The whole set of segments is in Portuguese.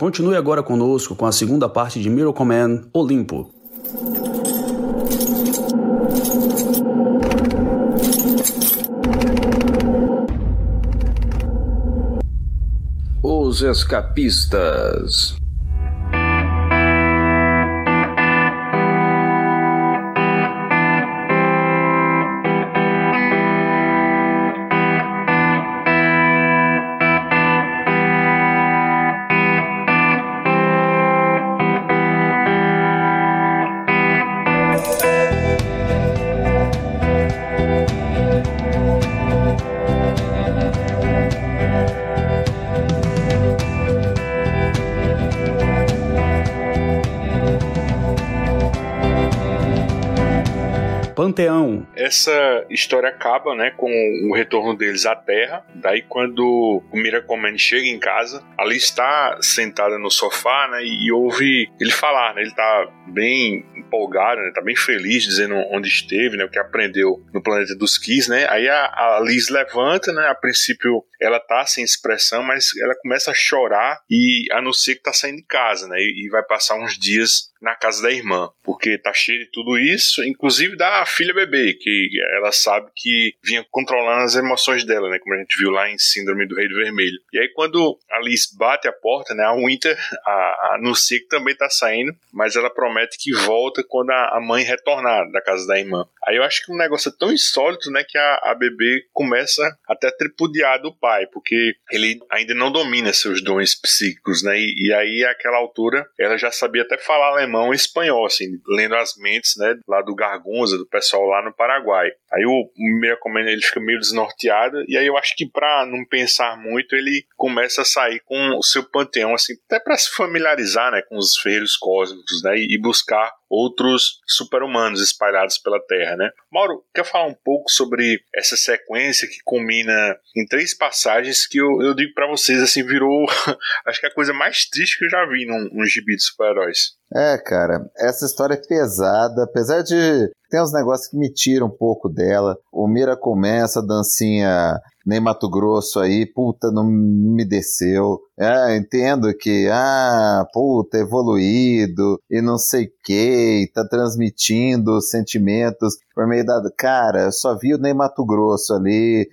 Continue agora conosco com a segunda parte de Miracle Man Olimpo. Os Escapistas. Essa história acaba, né, com o retorno deles à Terra. Daí quando o Miracle chega em casa, ali está sentada no sofá, né, e ouve ele falar, né, ele tá bem empolgado, né, tá bem feliz dizendo onde esteve, né, o que aprendeu no planeta dos Kiss, né. Aí a, a Liz levanta, né, a princípio ela tá sem expressão, mas ela começa a chorar e anuncia que tá saindo de casa, né, e, e vai passar uns dias na casa da irmã, porque tá cheio de tudo isso, inclusive da filha bebê, que ela sabe que vinha controlando as emoções dela, né, como a gente viu lá em Síndrome do Rei do Vermelho. E aí quando a Liz bate a porta, né, a Winter a anuncia que também tá saindo, mas ela promete que volta quando a, a, mãe retornar da casa da irmã. Aí eu acho que um negócio é tão insólito, né, que a, a bebê começa até a tripudiar do pai, porque ele ainda não domina seus dons psíquicos, né, e, e aí àquela altura ela já sabia até falar alemão alemão e espanhol, assim, lendo as mentes, né, lá do Gargunza, do pessoal lá no Paraguai. Aí o Miracle ele fica meio desnorteado, e aí eu acho que para não pensar muito, ele começa a sair com o seu panteão, assim, até para se familiarizar, né, com os ferreiros cósmicos, né, e buscar outros super-humanos espalhados pela Terra, né? Mauro, quer falar um pouco sobre essa sequência que combina em três passagens que eu, eu digo para vocês, assim, virou, acho que é a coisa mais triste que eu já vi num, num gibi de super-heróis. É, cara, essa história é pesada, apesar de tem uns negócios que me tiram um pouco dela. O Mira começa a dancinha nem Mato Grosso aí, puta, não me desceu. É, entendo que, ah, puta, evoluído e não sei que, tá transmitindo sentimentos por meio da. Cara, eu só vi o Ney Mato Grosso ali,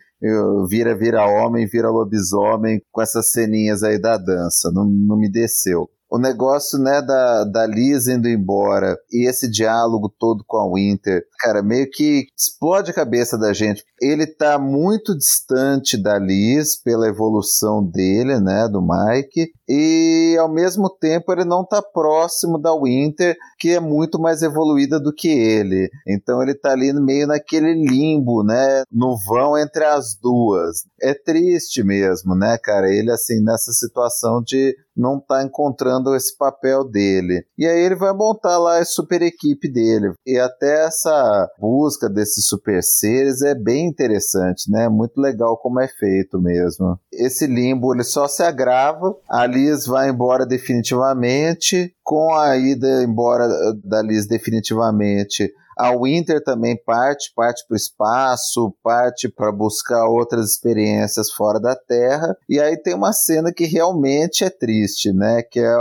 vira, vira homem, vira lobisomem com essas ceninhas aí da dança, não, não me desceu o negócio, né, da, da Liz indo embora e esse diálogo todo com a Winter, cara, meio que explode a cabeça da gente. Ele tá muito distante da Liz pela evolução dele, né, do Mike, e ao mesmo tempo ele não tá próximo da Winter, que é muito mais evoluída do que ele. Então ele tá ali meio naquele limbo, né, no vão entre as duas. É triste mesmo, né, cara? Ele assim nessa situação de não tá encontrando esse papel dele. E aí ele vai montar lá a super equipe dele. E até essa busca desses super seres é bem interessante, né? Muito legal como é feito mesmo. Esse limbo ele só se agrava, a Liz vai embora definitivamente, com a ida embora da Liz definitivamente a Winter também parte, parte para o espaço, parte para buscar outras experiências fora da Terra. E aí tem uma cena que realmente é triste, né? Que é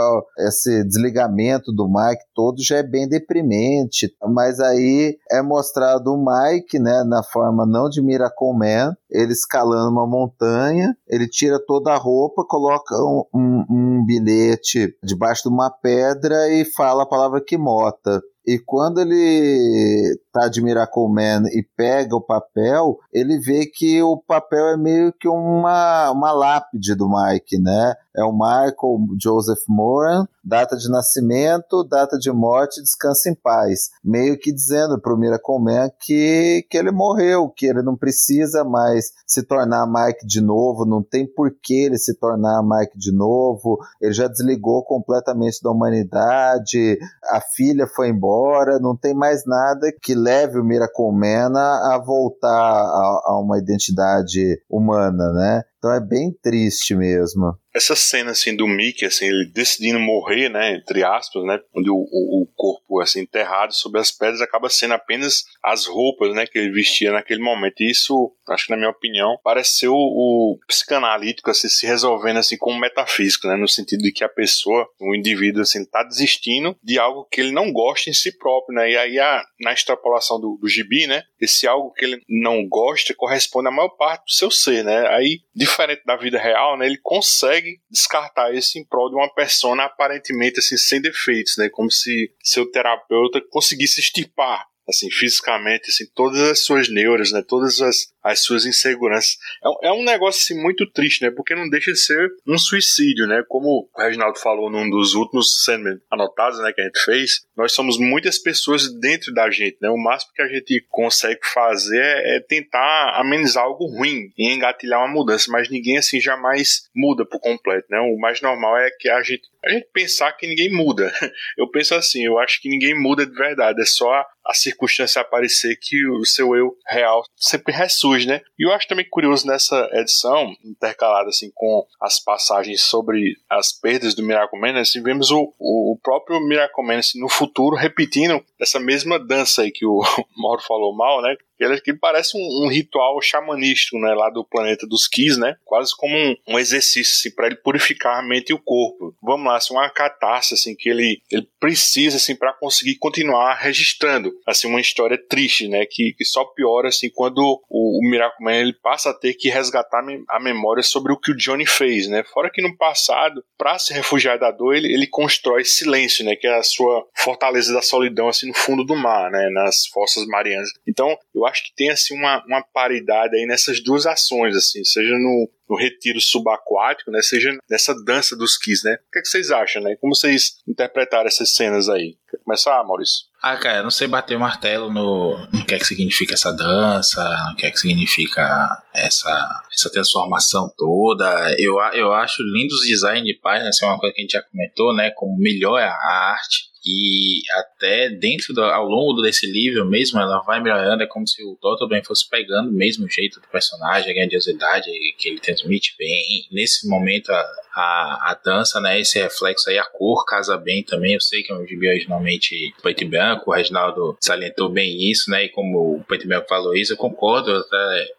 esse desligamento do Mike todo já é bem deprimente. Mas aí é mostrado o Mike, né? Na forma não de Miracle Man, ele escalando uma montanha, ele tira toda a roupa, coloca um, um, um bilhete debaixo de uma pedra e fala a palavra Kimota. E quando ele tá de Miracle Man e pega o papel, ele vê que o papel é meio que uma, uma lápide do Mike, né? É o Michael Joseph Moran, data de nascimento, data de morte, descansa em paz. Meio que dizendo pro Miracle Man que, que ele morreu, que ele não precisa mais se tornar Mike de novo, não tem por que ele se tornar Mike de novo, ele já desligou completamente da humanidade, a filha foi embora, não tem mais nada que leve o Miracle Man a voltar a, a uma identidade humana, né? Então é bem triste mesmo. Essa cena assim do Mickey assim ele decidindo morrer né entre aspas né onde o, o, o, corpo assim enterrado sob as pedras acaba sendo apenas as roupas né que ele vestia naquele momento. E isso acho que na minha opinião pareceu o, o psicanalítico assim se resolvendo assim com o metafísico né no sentido de que a pessoa o indivíduo assim está desistindo de algo que ele não gosta em si próprio né. E aí a, na extrapolação do, do gibi né esse algo que ele não gosta corresponde à maior parte do seu ser né. Aí diferente da vida real né ele consegue descartar isso em prol de uma persona aparentemente assim sem defeitos, né? Como se seu terapeuta conseguisse estipar assim, fisicamente, assim, todas as suas neuras, né, todas as, as suas inseguranças. É, é, um negócio assim, muito triste, né? Porque não deixa de ser um suicídio, né? Como o Reginaldo falou num dos últimos Sandman anotados, né, que a gente fez, nós somos muitas pessoas dentro da gente, né? O máximo que a gente consegue fazer é, é tentar amenizar algo ruim e engatilhar uma mudança, mas ninguém assim jamais muda por completo, né? O mais normal é que a gente a gente pensar que ninguém muda. Eu penso assim, eu acho que ninguém muda de verdade, é só a, circunstância aparecer que o seu eu real sempre ressurge, né? E eu acho também curioso nessa edição, intercalada assim com as passagens sobre as perdas do Miracle Man, assim, vemos o, o, próprio Miracle Man assim, no futuro repetindo essa mesma dança aí que o Mauro falou mal, né? Ele, que parece um, um, ritual xamanístico, né, lá do planeta dos Kis, né, quase como um, um exercício assim, para ele purificar a mente e o corpo. Vamos lá, assim, uma catarse assim que ele, ele precisa assim para conseguir continuar registrando assim uma história triste, né, que, que só piora assim quando o, o Miracle ele passa a ter que resgatar a memória sobre o que o Johnny fez, né? Fora que no passado, para se refugiar da dor, ele, ele constrói silêncio, né, que é a sua fortaleza da solidão assim no fundo do mar, né, nas fossas marianas. Então, eu acho que tem assim uma, uma paridade aí nessas duas ações, assim, seja no, no retiro subaquático, né, seja nessa dança dos Kiss, né? O que, é que vocês acham, né? Como vocês interpretaram essas cenas aí? Quer começar, Maurício? Ah, cara, eu não sei bater o martelo no, no que é que significa essa dança, no que é que significa essa, essa transformação toda. Eu, eu acho lindo os design de página, assim, é uma coisa que a gente já comentou, né? Como melhora a arte e até dentro do, ao longo desse livro mesmo ela vai melhorando é como se o bem fosse pegando o mesmo jeito do personagem a grandiosidade que ele transmite bem. Nesse momento a, a, a dança né esse reflexo aí a cor casa bem também. Eu sei que é um gibi originalmente preto e branco o Reginaldo salientou bem isso né e como o preto e branco falou isso eu concordo eu,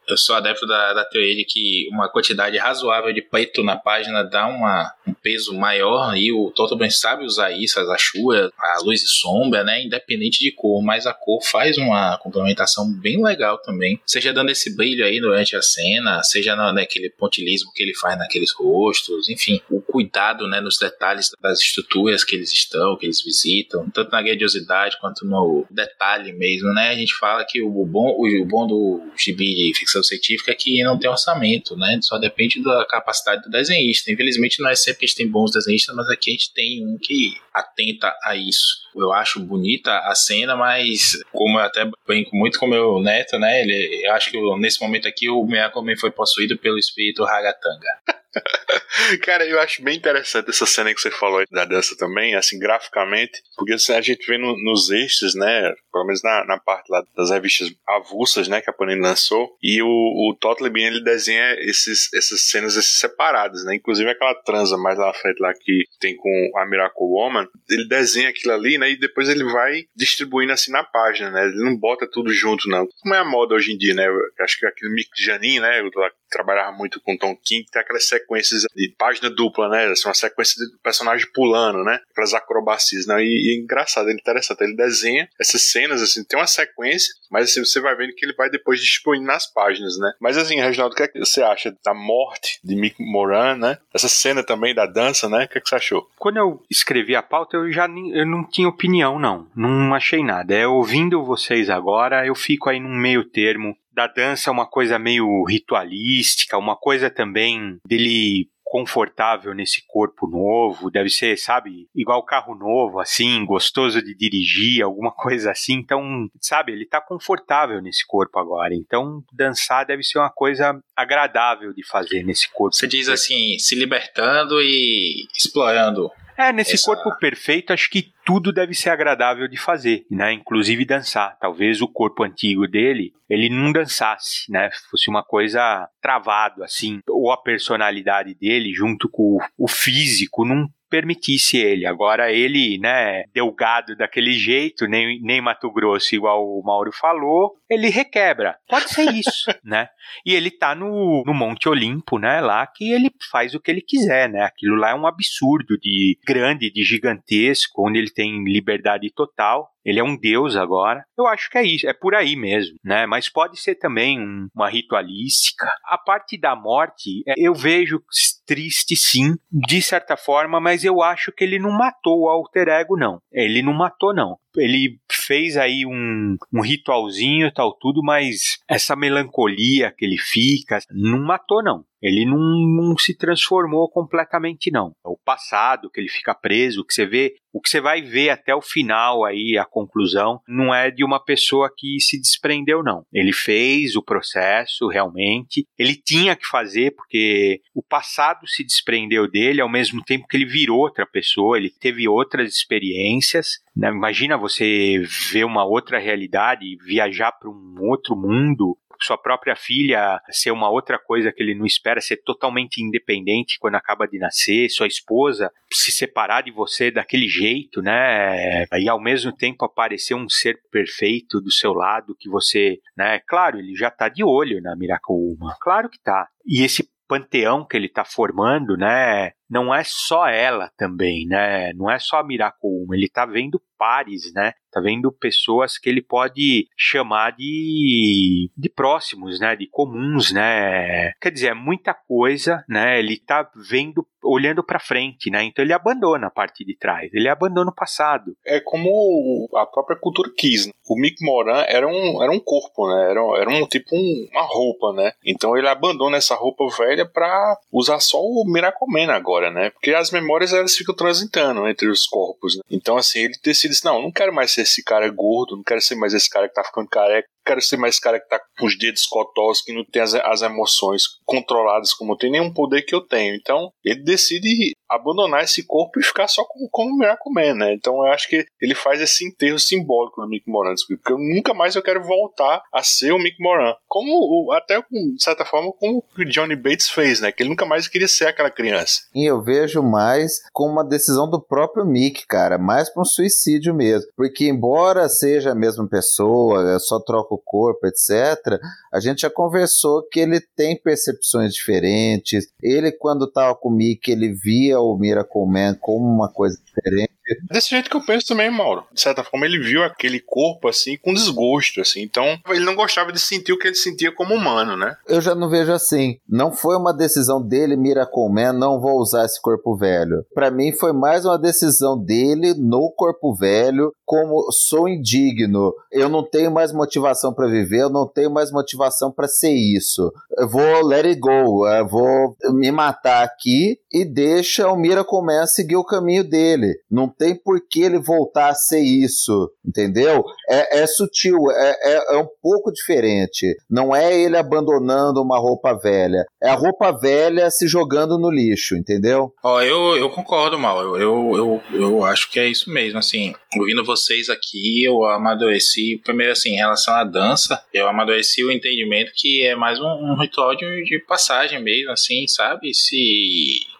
eu sou adepto da, da teoria de que uma quantidade razoável de preto na página dá uma, um peso maior e o bem sabe usar isso as achuras a luz e sombra, né? Independente de cor, mas a cor faz uma complementação bem legal também. Seja dando esse brilho aí durante a cena, seja naquele pontilismo que ele faz naqueles rostos, enfim, o cuidado, né, nos detalhes das estruturas que eles estão, que eles visitam, tanto na grandiosidade quanto no detalhe mesmo, né? A gente fala que o bom, o bom do gibi de ficção científica é que não tem orçamento, né? Só depende da capacidade do desenhista. Infelizmente não é sempre que a gente tem bons desenhistas, mas aqui a gente tem um que atenta a isso. Eu acho bonita a cena, mas como eu até brinco muito com meu neto, né? Ele, eu acho que nesse momento aqui o Miyako foi possuído pelo espírito Hagatanga. Cara, eu acho bem interessante essa cena que você falou da dança também, assim, graficamente, porque assim, a gente vê no, nos extras, né, pelo menos na, na, parte lá das revistas avulsas, né, que a Panini lançou, e o, o Totleben, ele desenha esses, essas cenas esses separadas, né, inclusive aquela transa mais lá na frente lá que tem com a Miracle Woman, ele desenha aquilo ali, né, e depois ele vai distribuindo assim na página, né, ele não bota tudo junto, não. Como é a moda hoje em dia, né, acho que aquele Mick Janin, né, trabalhava muito com Tom King, tem aquelas sequências de página dupla, né? Assim, uma sequência de personagem pulando, né? Aquelas acrobacias, né? E, e é engraçado, é interessante. Ele desenha essas cenas, assim, tem uma sequência, mas assim, você vai vendo que ele vai depois distribuindo nas páginas, né? Mas assim, Reginaldo, o que, é que você acha da morte de Mick Moran, né? Essa cena também da dança, né? O que, é que você achou? Quando eu escrevi a pauta, eu já eu não tinha opinião, não. Não achei nada. É ouvindo vocês agora, eu fico aí num meio termo da dança uma coisa meio ritualística, uma coisa também dele confortável nesse corpo novo, deve ser, sabe, igual carro novo, assim, gostoso de dirigir, alguma coisa assim. Então, sabe, ele tá confortável nesse corpo agora. Então, dançar deve ser uma coisa agradável de fazer nesse corpo. Você diz assim, se libertando e explorando É, nesse essa... corpo perfeito, acho que tudo deve ser agradável de fazer, né? Inclusive dançar. Talvez o corpo antigo dele, ele não dançasse, né? Fosse uma coisa travado assim, ou a personalidade dele junto com o físico não permitisse ele. Agora ele, né, delgado daquele jeito, nem, nem Mato Grosso, igual o Mauro falou, ele requebra. Pode ser isso, né? E ele tá no, no Monte Olimpo, né, lá que ele faz o que ele quiser, né? Aquilo lá é um absurdo de grande, de gigantesco, onde ele tem liberdade total. Ele é um deus agora. Eu acho que é isso, é por aí mesmo, né? Mas pode ser também um, uma ritualística. A parte da morte, é, eu vejo triste sim, de certa forma, mas eu acho que ele não matou o alter ego, não. Ele não matou, não. Ele fez aí um, um ritualzinho e tal, tudo, mas essa melancolia que ele fica, não matou, não. Ele não, não, se transformou completamente, não. O passado, que ele fica preso, que você vê, o que você vai ver até o final aí, a conclusão, não é de uma pessoa que se desprendeu, não. Ele fez o processo, realmente. Ele tinha que fazer, porque o passado se desprendeu dele, ao mesmo tempo que ele virou outra pessoa, ele teve outras experiências. Né? Imagina você ver uma outra realidade, viajar para um outro mundo, sua própria filha ser uma outra coisa que ele não espera, ser totalmente independente quando acaba de nascer, sua esposa se separar de você daquele jeito, né? E ao mesmo tempo aparecer um ser perfeito do seu lado que você, né? Claro, ele já tá de olho na Miraculuma, claro que tá. E esse panteão que ele está formando, né? Não é só ela também, né? Não é só a Miraculuma, ele está vendo pares, né? Tá vendo pessoas que ele pode chamar de, de próximos, né? De comuns, né? Quer dizer, é muita coisa, né? Ele tá vendo, olhando para frente, né? Então ele abandona a parte de trás, ele abandona o passado. É como a própria cultura quis. Né? O Mick Moran era um, era um corpo, né? Era, era um tipo um, uma roupa, né? Então ele abandona essa roupa velha para usar só o Miracle agora, né? Porque as memórias elas ficam transitando entre os corpos. Né? Então assim ele decide, não, não quero mais ser esse cara gordo, não quero ser mais esse cara que tá ficando careca, quero ser mais cara que tá com os dedos cotós, que não tem as, as emoções controladas como tem nenhum poder que eu tenho. Então, ele decide abandonar esse corpo e ficar só como, como Miracle Man, né? Então eu acho que ele faz esse enterro simbólico do Mick Moran, porque eu nunca mais eu quero voltar a ser o Mick Moran. Como, até de certa forma, como o Johnny Bates fez, né? Que ele nunca mais queria ser aquela criança. E eu vejo mais como uma decisão do próprio Mick, cara, mais para um suicídio mesmo. Porque embora seja a mesma pessoa, só troca o corpo, etc., a gente já conversou que ele tem percepções diferentes. Ele, quando tava com o Mickey, ele via o Miracle Man como uma coisa diferente. Desse jeito que eu penso também, Mauro. De certa forma, ele viu aquele corpo assim com desgosto, assim. Então, ele não gostava de sentir o que ele sentia como humano, né? Eu já não vejo assim. Não foi uma decisão dele, Miracle Man, não vou usar esse corpo velho. Para mim, foi mais uma decisão dele no corpo velho, como sou indigno, eu não tenho mais motivação para viver, eu não tenho mais motivação para ser isso. Eu vou let it go, eu vou me matar aqui e deixa o Miracle Man seguir o caminho dele. Não tem por que ele voltar a ser isso, entendeu? É, é sutil, é, é, é, um pouco diferente. Não é ele abandonando uma roupa velha, é a roupa velha se jogando no lixo, entendeu? Ó, eu, eu concordo, Mal. Eu, eu, eu, eu acho que é isso mesmo. Assim, ouvindo vocês aqui, eu amadureci. Primeiro, assim, em relação à dança, eu amadureci o entendimento que é mais um, um ritual de, de passagem mesmo, assim, sabe? Se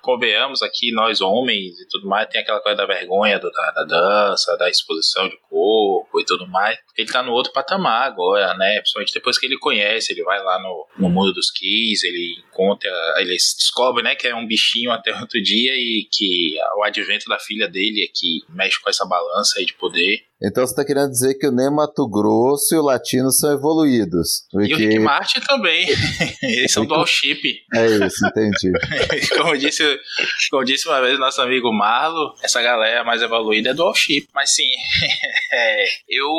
convenhamos aqui, nós homens e tudo mais, tem aquela coisa da vergonha do, da, da, dança, da exposição de corpo e tudo mais. Ele tá no outro patamar agora, né? Principalmente depois que ele conhece, ele vai lá no, no mundo dos Kiss, ele encontra, ele descobre, né, que é um bichinho até outro dia e que o advento da filha dele é que mexe com essa balança aí de poder. Então você está querendo dizer que o Ney Mato Grosso e o Latino são evoluídos. Porque... E o Rick Martin também. Eles são dual chip. É isso, entendi. como, disse, como disse uma vez nosso amigo Marlo, essa galera mais evoluída é dual chip. Mas sim, é, eu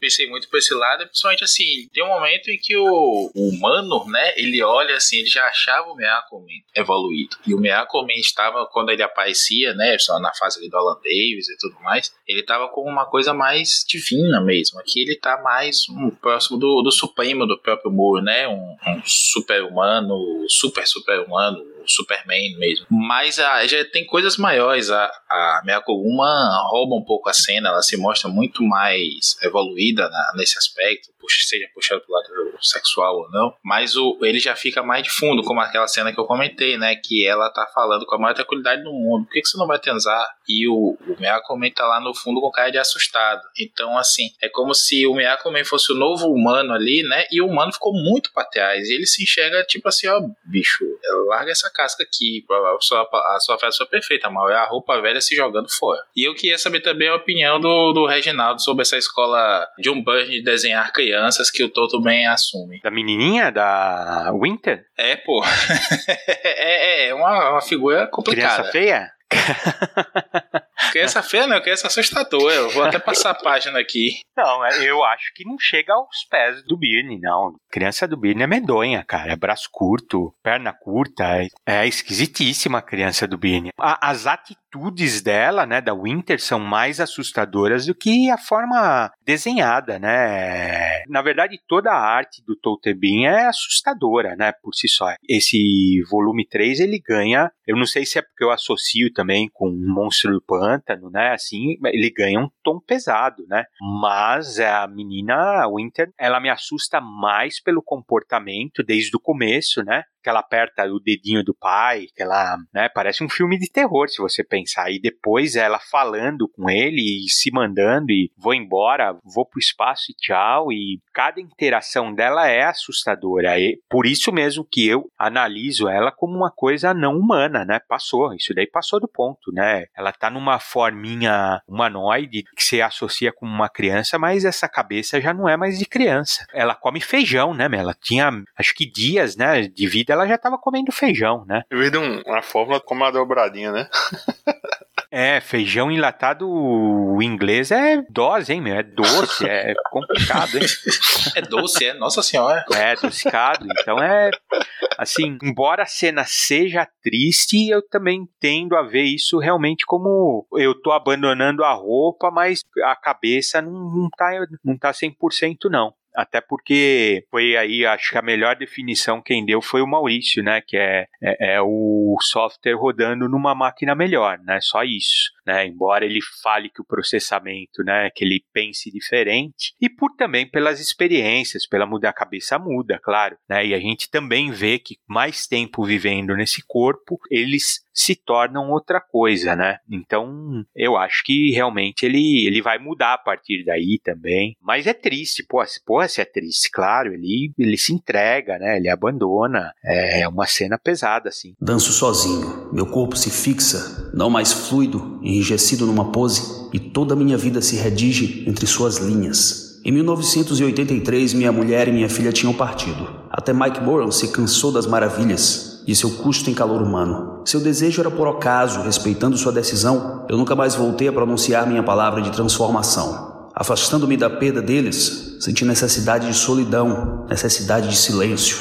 pensei muito por esse lado, principalmente assim, tem um momento em que o, o humano, né, ele olha assim, ele já achava o Miracle evoluído. E o Miracle estava, quando ele aparecia, né, só na fase ali do Alan Davis e tudo mais, ele estava com uma coisa mais divina mesmo. Aqui ele tá mais um, próximo do, do supremo do próprio Moore, né? Um, um super humano, super super humano, Superman mesmo. Mas a, já tem coisas maiores. A, a Miyakoguma rouba um pouco a cena, ela se mostra muito mais evoluída na, nesse aspecto, seja puxado pro lado sexual ou não. Mas o, ele já fica mais de fundo, como aquela cena que eu comentei, né? Que ela tá falando com a maior tranquilidade do mundo. Por que, que você não vai transar? E o, o Miyakome tá lá no fundo com cara de assustado. Então, assim, é como se o Miyakome fosse o novo humano ali, né? E o humano ficou muito pra trás. E ele se enxerga tipo assim, ó, bicho, larga essa casca aqui. A sua, a sua festa foi perfeita, mal. É a roupa velha se jogando fora. E eu queria saber também a opinião do, do Reginaldo sobre essa escola de um Burn de desenhar crianças que o Toto bem assume. Da menininha? Da Winter? É, pô. é, é, é uma, uma figura complicada. Criança feia? criança feia não, criança assustadora. Eu vou até passar a página aqui. Não, é, eu acho que não chega aos pés do Birne, não. Criança do Birne é medonha, cara. É braço curto, perna curta. É, é esquisitíssima a criança do Birne. as atitudes dela, né, da Winter, são mais assustadoras do que a forma desenhada, né? Na verdade, toda a arte do Toltebin é assustadora, né, por si só. Esse volume 3, ele ganha, eu não sei se é porque eu associo também com um monstro do pântano, né? Assim, ele ganha um tom pesado, né? Mas a menina a Winter, ela me assusta mais pelo comportamento desde o começo, né? que ela aperta o dedinho do pai, que ela, né, parece um filme de terror, se você pensar. E depois ela falando com ele e se mandando e vou embora, vou pro espaço e tchau. E cada interação dela é assustadora. E por isso mesmo que eu analiso ela como uma coisa não humana, né? Passou, isso daí passou do ponto, né? Ela tá numa forminha humanoide que se associa com uma criança, mas essa cabeça já não é mais de criança. Ela come feijão, né? Ela tinha, acho que dias, né, de vida ela já estava comendo feijão, né? Eu vi um, uma fórmula como a dobradinha, né? É, feijão enlatado o inglês é dose, hein, meu? É doce, é complicado, hein? É doce, é? Nossa senhora. É, adocicado. Então é. Assim, embora a cena seja triste, eu também tendo a ver isso realmente como eu tô abandonando a roupa, mas a cabeça não, não tá, não tá 100% não. Até porque foi aí, acho que a melhor definição quem deu foi o Maurício, né? Que é, é, é o software rodando numa máquina melhor, né? Só isso. Né, embora ele fale que o processamento, né, que ele pense diferente, e por também pelas experiências, pela mudar a cabeça muda, claro, né, e a gente também vê que mais tempo vivendo nesse corpo, eles se tornam outra coisa, né? Então, eu acho que realmente ele, ele vai mudar a partir daí também. Mas é triste, pô, pô se é triste, claro, ele, ele se entrega, né? Ele abandona. É uma cena pesada, assim. Danço sozinho, meu corpo se fixa, não mais fluido, enrijecido numa pose, e toda a minha vida se redige entre suas linhas. Em 1983, minha mulher e minha filha tinham partido. Até Mike Moran se cansou das maravilhas, e seu custo em calor humano. Seu desejo era por ocaso, respeitando sua decisão, eu nunca mais voltei a pronunciar minha palavra de transformação. Afastando-me da perda deles, senti necessidade de solidão, necessidade de silêncio.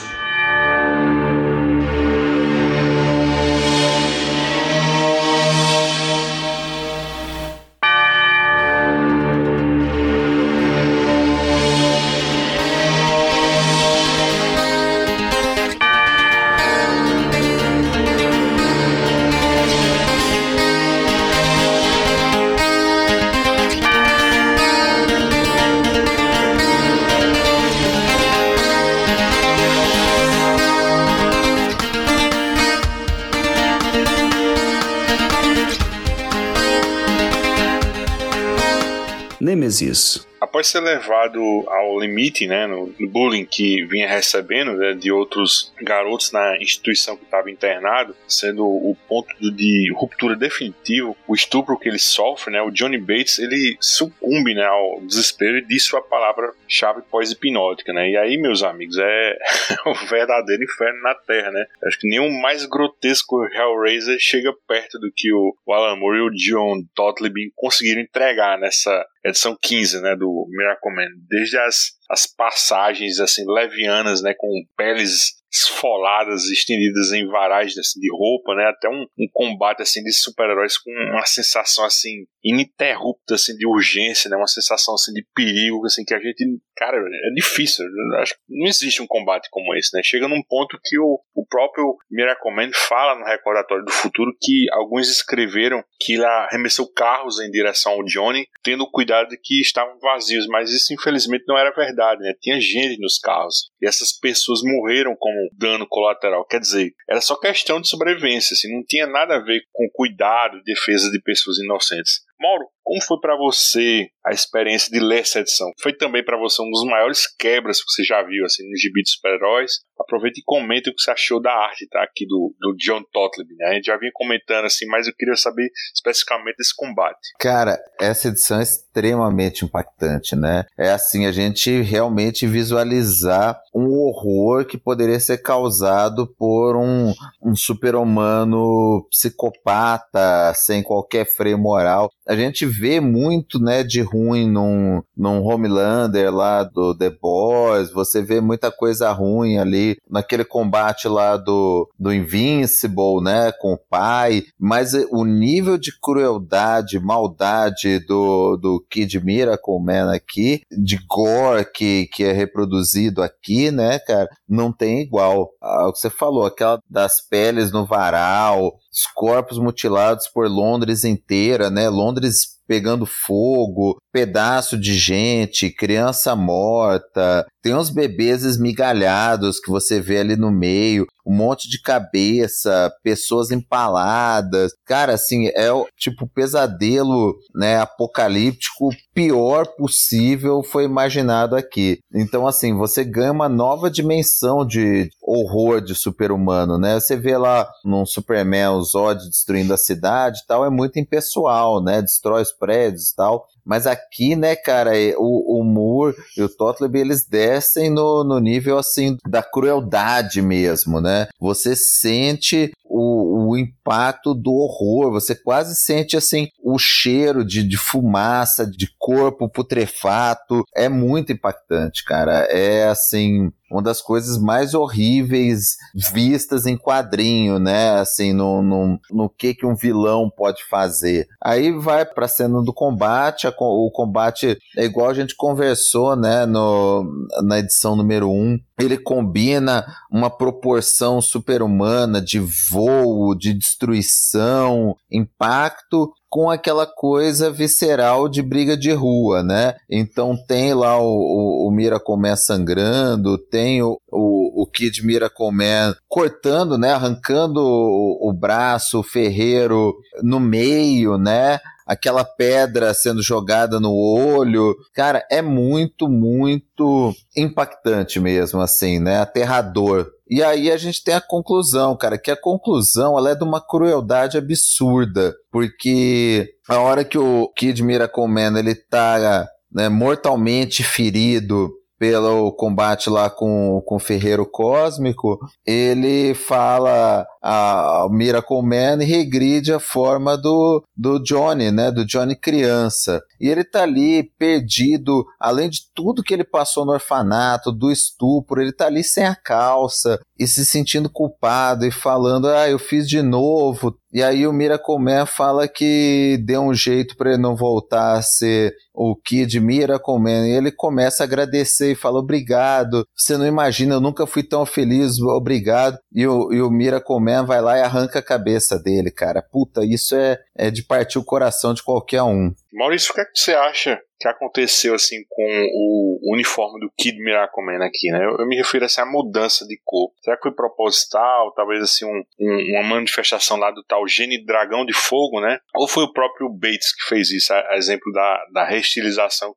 Nemesis após ser levado ao limite, né, no, no bullying que vinha recebendo né, de outros garotos na instituição que estava internado, sendo o ponto de ruptura definitivo, o estupro que ele sofre, né, o Johnny Bates, ele sucumbe né, ao desespero e diz sua palavra-chave pós-hipnótica, né, e aí, meus amigos, é o verdadeiro inferno na Terra, né, acho que nenhum mais grotesco Hellraiser chega perto do que o Alan Moore e o John Totleben conseguiram entregar nessa edição 15, né, do Miracle Man, desde as, as passagens assim levianas, né, com peles esfoladas, estendidas em varais assim, de roupa, né, até um, um combate assim de super-heróis com uma sensação assim ininterrupta, assim, de urgência, né? Uma sensação, assim, de perigo, assim, que a gente, cara, é difícil. Acho que não existe um combate como esse, né? Chega num ponto que o, o próprio Miracle fala no recordatório do futuro que alguns escreveram que ele arremessou carros em direção ao Johnny, tendo cuidado de que estavam vazios, mas isso infelizmente não era verdade, né? Tinha gente nos carros e essas pessoas morreram como dano colateral. Quer dizer, era só questão de sobrevivência, assim, não tinha nada a ver com cuidado defesa de pessoas inocentes. Mauro, como foi para você a experiência de ler essa edição? Foi também para você um dos maiores quebras que você já viu assim no gibi de super-heróis? Aproveita e comenta o que você achou da arte, tá? Aqui do, do John Totleb, né? A gente já vinha comentando assim, mas eu queria saber especificamente desse combate. Cara, essa edição é extremamente impactante, né? É assim, a gente realmente visualizar um horror que poderia ser causado por um, um super-humano psicopata, sem qualquer freio moral a gente vê muito, né, de ruim num, num Homelander lá do The Boys, você vê muita coisa ruim ali naquele combate lá do, do Invincible, né, com o pai, mas o nível de crueldade, maldade do, do Kid Miracle Man aqui, de gore que, que é reproduzido aqui, né, cara, não tem igual. Ah, o que você falou, aquela das peles no varal, os corpos mutilados por Londres inteira, né? Londres pegando fogo, pedaço de gente, criança morta, tem uns bebês esmigalhados que você vê ali no meio, um monte de cabeça, pessoas empaladas. Cara, assim, é o tipo pesadelo, né, apocalíptico pior possível foi imaginado aqui. Então, assim, você ganha uma nova dimensão de horror de super-humano, né? Você vê lá num Superman o Zod destruindo a cidade e tal, é muito impessoal, né? Destrói os prédios e tal. Mas aqui, né, cara, é, o, o Moore e o Totleb, eles descem no, no nível, assim, da crueldade mesmo, né? Você sente o, o impacto do horror, você quase sente, assim, o cheiro de, de fumaça, de corpo putrefato. É muito impactante, cara. É, assim, uma das coisas mais horríveis vistas em quadrinho, né? Assim, no, no, no que que um vilão pode fazer. Aí vai pra cena do combate, a, o combate é igual a gente conversou, né? No, na edição número 1. Um. Ele combina uma proporção super-humana de voo, de destruição, impacto com aquela coisa visceral de briga de rua, né? Então tem lá o, o, o Man sangrando, tem o, o, o Kid Miracle Man cortando, né? Arrancando o, o braço, o ferreiro no meio, né? Aquela pedra sendo jogada no olho. Cara, é muito, muito impactante mesmo, assim, né? Aterrador. E aí a gente tem a conclusão, cara, que a conclusão ela é de uma crueldade absurda, porque a hora que o Kid Miracle Man ele tá né, mortalmente ferido pelo combate lá com, com o Ferreiro Cósmico, ele fala a Miracle Man regride a forma do, do Johnny, né? Do Johnny criança. E ele tá ali perdido, além de tudo que ele passou no orfanato, do estupro, ele tá ali sem a calça e se sentindo culpado e falando: "Ah, eu fiz de novo". E aí o Miracle Man fala que deu um jeito para ele não voltar a ser o Kid Miracle Man. E ele começa a agradecer e fala: "Obrigado. Você não imagina, eu nunca fui tão feliz. Obrigado". E o, e o Miracle Man vai lá e arranca a cabeça dele, cara. Puta, isso é, é de partir o coração de qualquer um. Maurício, o que, é que você acha que aconteceu assim com o uniforme do Kid Miracle aqui, né? Eu, eu, me refiro assim, à mudança de cor. Será que foi proposital? Talvez assim um, um, uma manifestação lá do tal Gene Dragão de Fogo, né? Ou foi o próprio Bates que fez isso? A, a exemplo da, da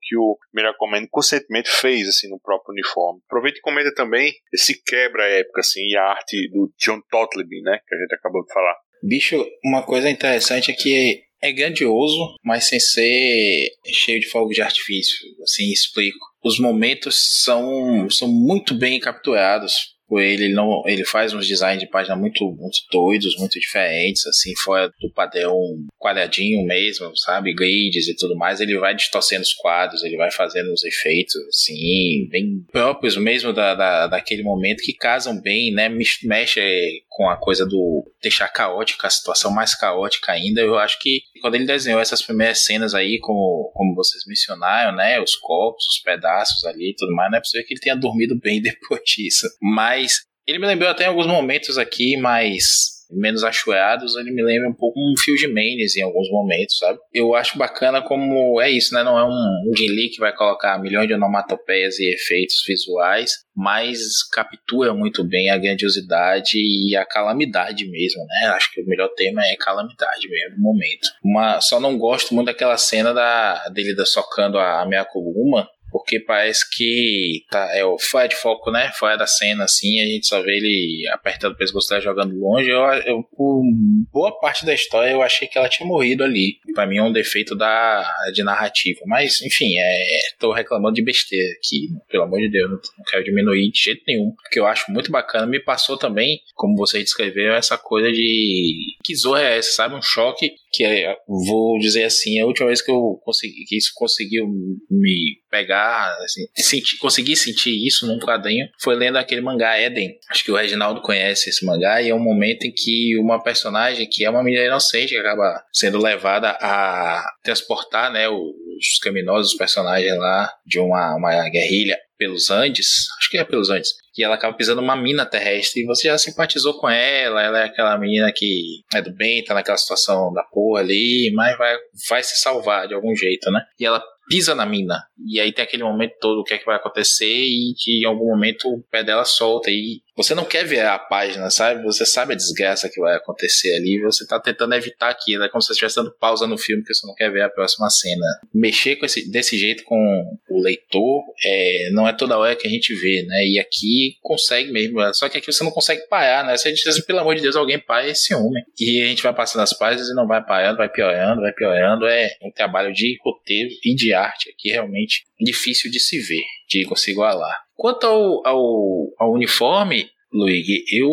que o Miracle Man conscientemente fez assim no próprio uniforme. Aproveita e comenta também esse quebra época assim e a arte do John Totleb, né? Que a gente acabou de falar. Bicho, uma coisa interessante é que é grandioso, mas sem ser cheio de fogo de artifício. Assim, explico. Os momentos são, são muito bem capturados. Ele. Não, ele faz uns designs de página muito, muito doidos, muito diferentes, assim, fora do padrão quadradinho mesmo, sabe? Grids e tudo mais. Ele vai distorcendo os quadros, ele vai fazendo os efeitos, assim, bem próprios mesmo da, da, daquele momento que casam bem, né? Mexe com a coisa do deixar caótica, a situação mais caótica ainda. Eu acho que quando ele desenhou essas primeiras cenas aí, como, como vocês mencionaram, né? Os copos, os pedaços ali e tudo mais, não é possível que ele tenha dormido bem depois disso. Mas ele me lembrou até em alguns momentos aqui, mas menos achoeados, ele me lembra um pouco um Field Manes em alguns momentos, sabe? Eu acho bacana como é isso, né? Não é um, um Lee que vai colocar milhões de onomatopeias e efeitos visuais, mas captura muito bem a grandiosidade e a calamidade mesmo, né? Acho que o melhor tema é calamidade mesmo no momento. Uma, só não gosto muito daquela cena da, dele da socando a, a Miyakoguma, porque parece que tá, é fora de foco, né? Fora da cena, assim, a gente só vê ele apertando o pescoço dela jogando longe. Eu, eu, por boa parte da história, eu achei que ela tinha morrido ali. Para mim é um defeito da, de narrativa. Mas, enfim, é, tô reclamando de besteira aqui. Pelo amor de Deus, não, não quero diminuir de jeito nenhum. Porque eu acho muito bacana. Me passou também, como você descreveu, essa coisa de. Que zorra é essa, sabe? Um choque que é, vou dizer assim, a última vez que eu consegui, que isso conseguiu me pegar, assim, sentir, conseguir sentir isso num quadrinho, foi lendo aquele mangá Eden. Acho que o Reginaldo conhece esse mangá e é um momento em que uma personagem que é uma menina inocente acaba sendo levada a transportar, né, os criminosos, os personagens lá de uma, uma guerrilha pelos Andes, acho que é pelos Andes, que ela acaba pisando numa mina terrestre e você já simpatizou com ela, ela é aquela menina que é do bem, tá naquela situação da porra ali, mas vai, vai se salvar de algum jeito, né? E ela pisa na mina. E aí tem aquele momento todo o que é que vai acontecer e que em algum momento o pé dela solta e você não quer ver a página, sabe? Você sabe a desgraça que vai acontecer ali, você tá tentando evitar aquilo, é como se você estivesse dando pausa no filme que você não quer ver a próxima cena. Mexer com esse, desse jeito com o leitor é, não é toda hora que a gente vê, né? E aqui consegue mesmo, só que aqui você não consegue parar, né? Você diz assim, pelo amor de Deus, alguém para esse homem. E a gente vai passando as páginas e não vai parando, vai piorando, vai piorando. É um trabalho de roteiro e de arte aqui realmente difícil de se ver, de conseguir igualar. Quanto ao, ao, ao uniforme, Luigi, eu,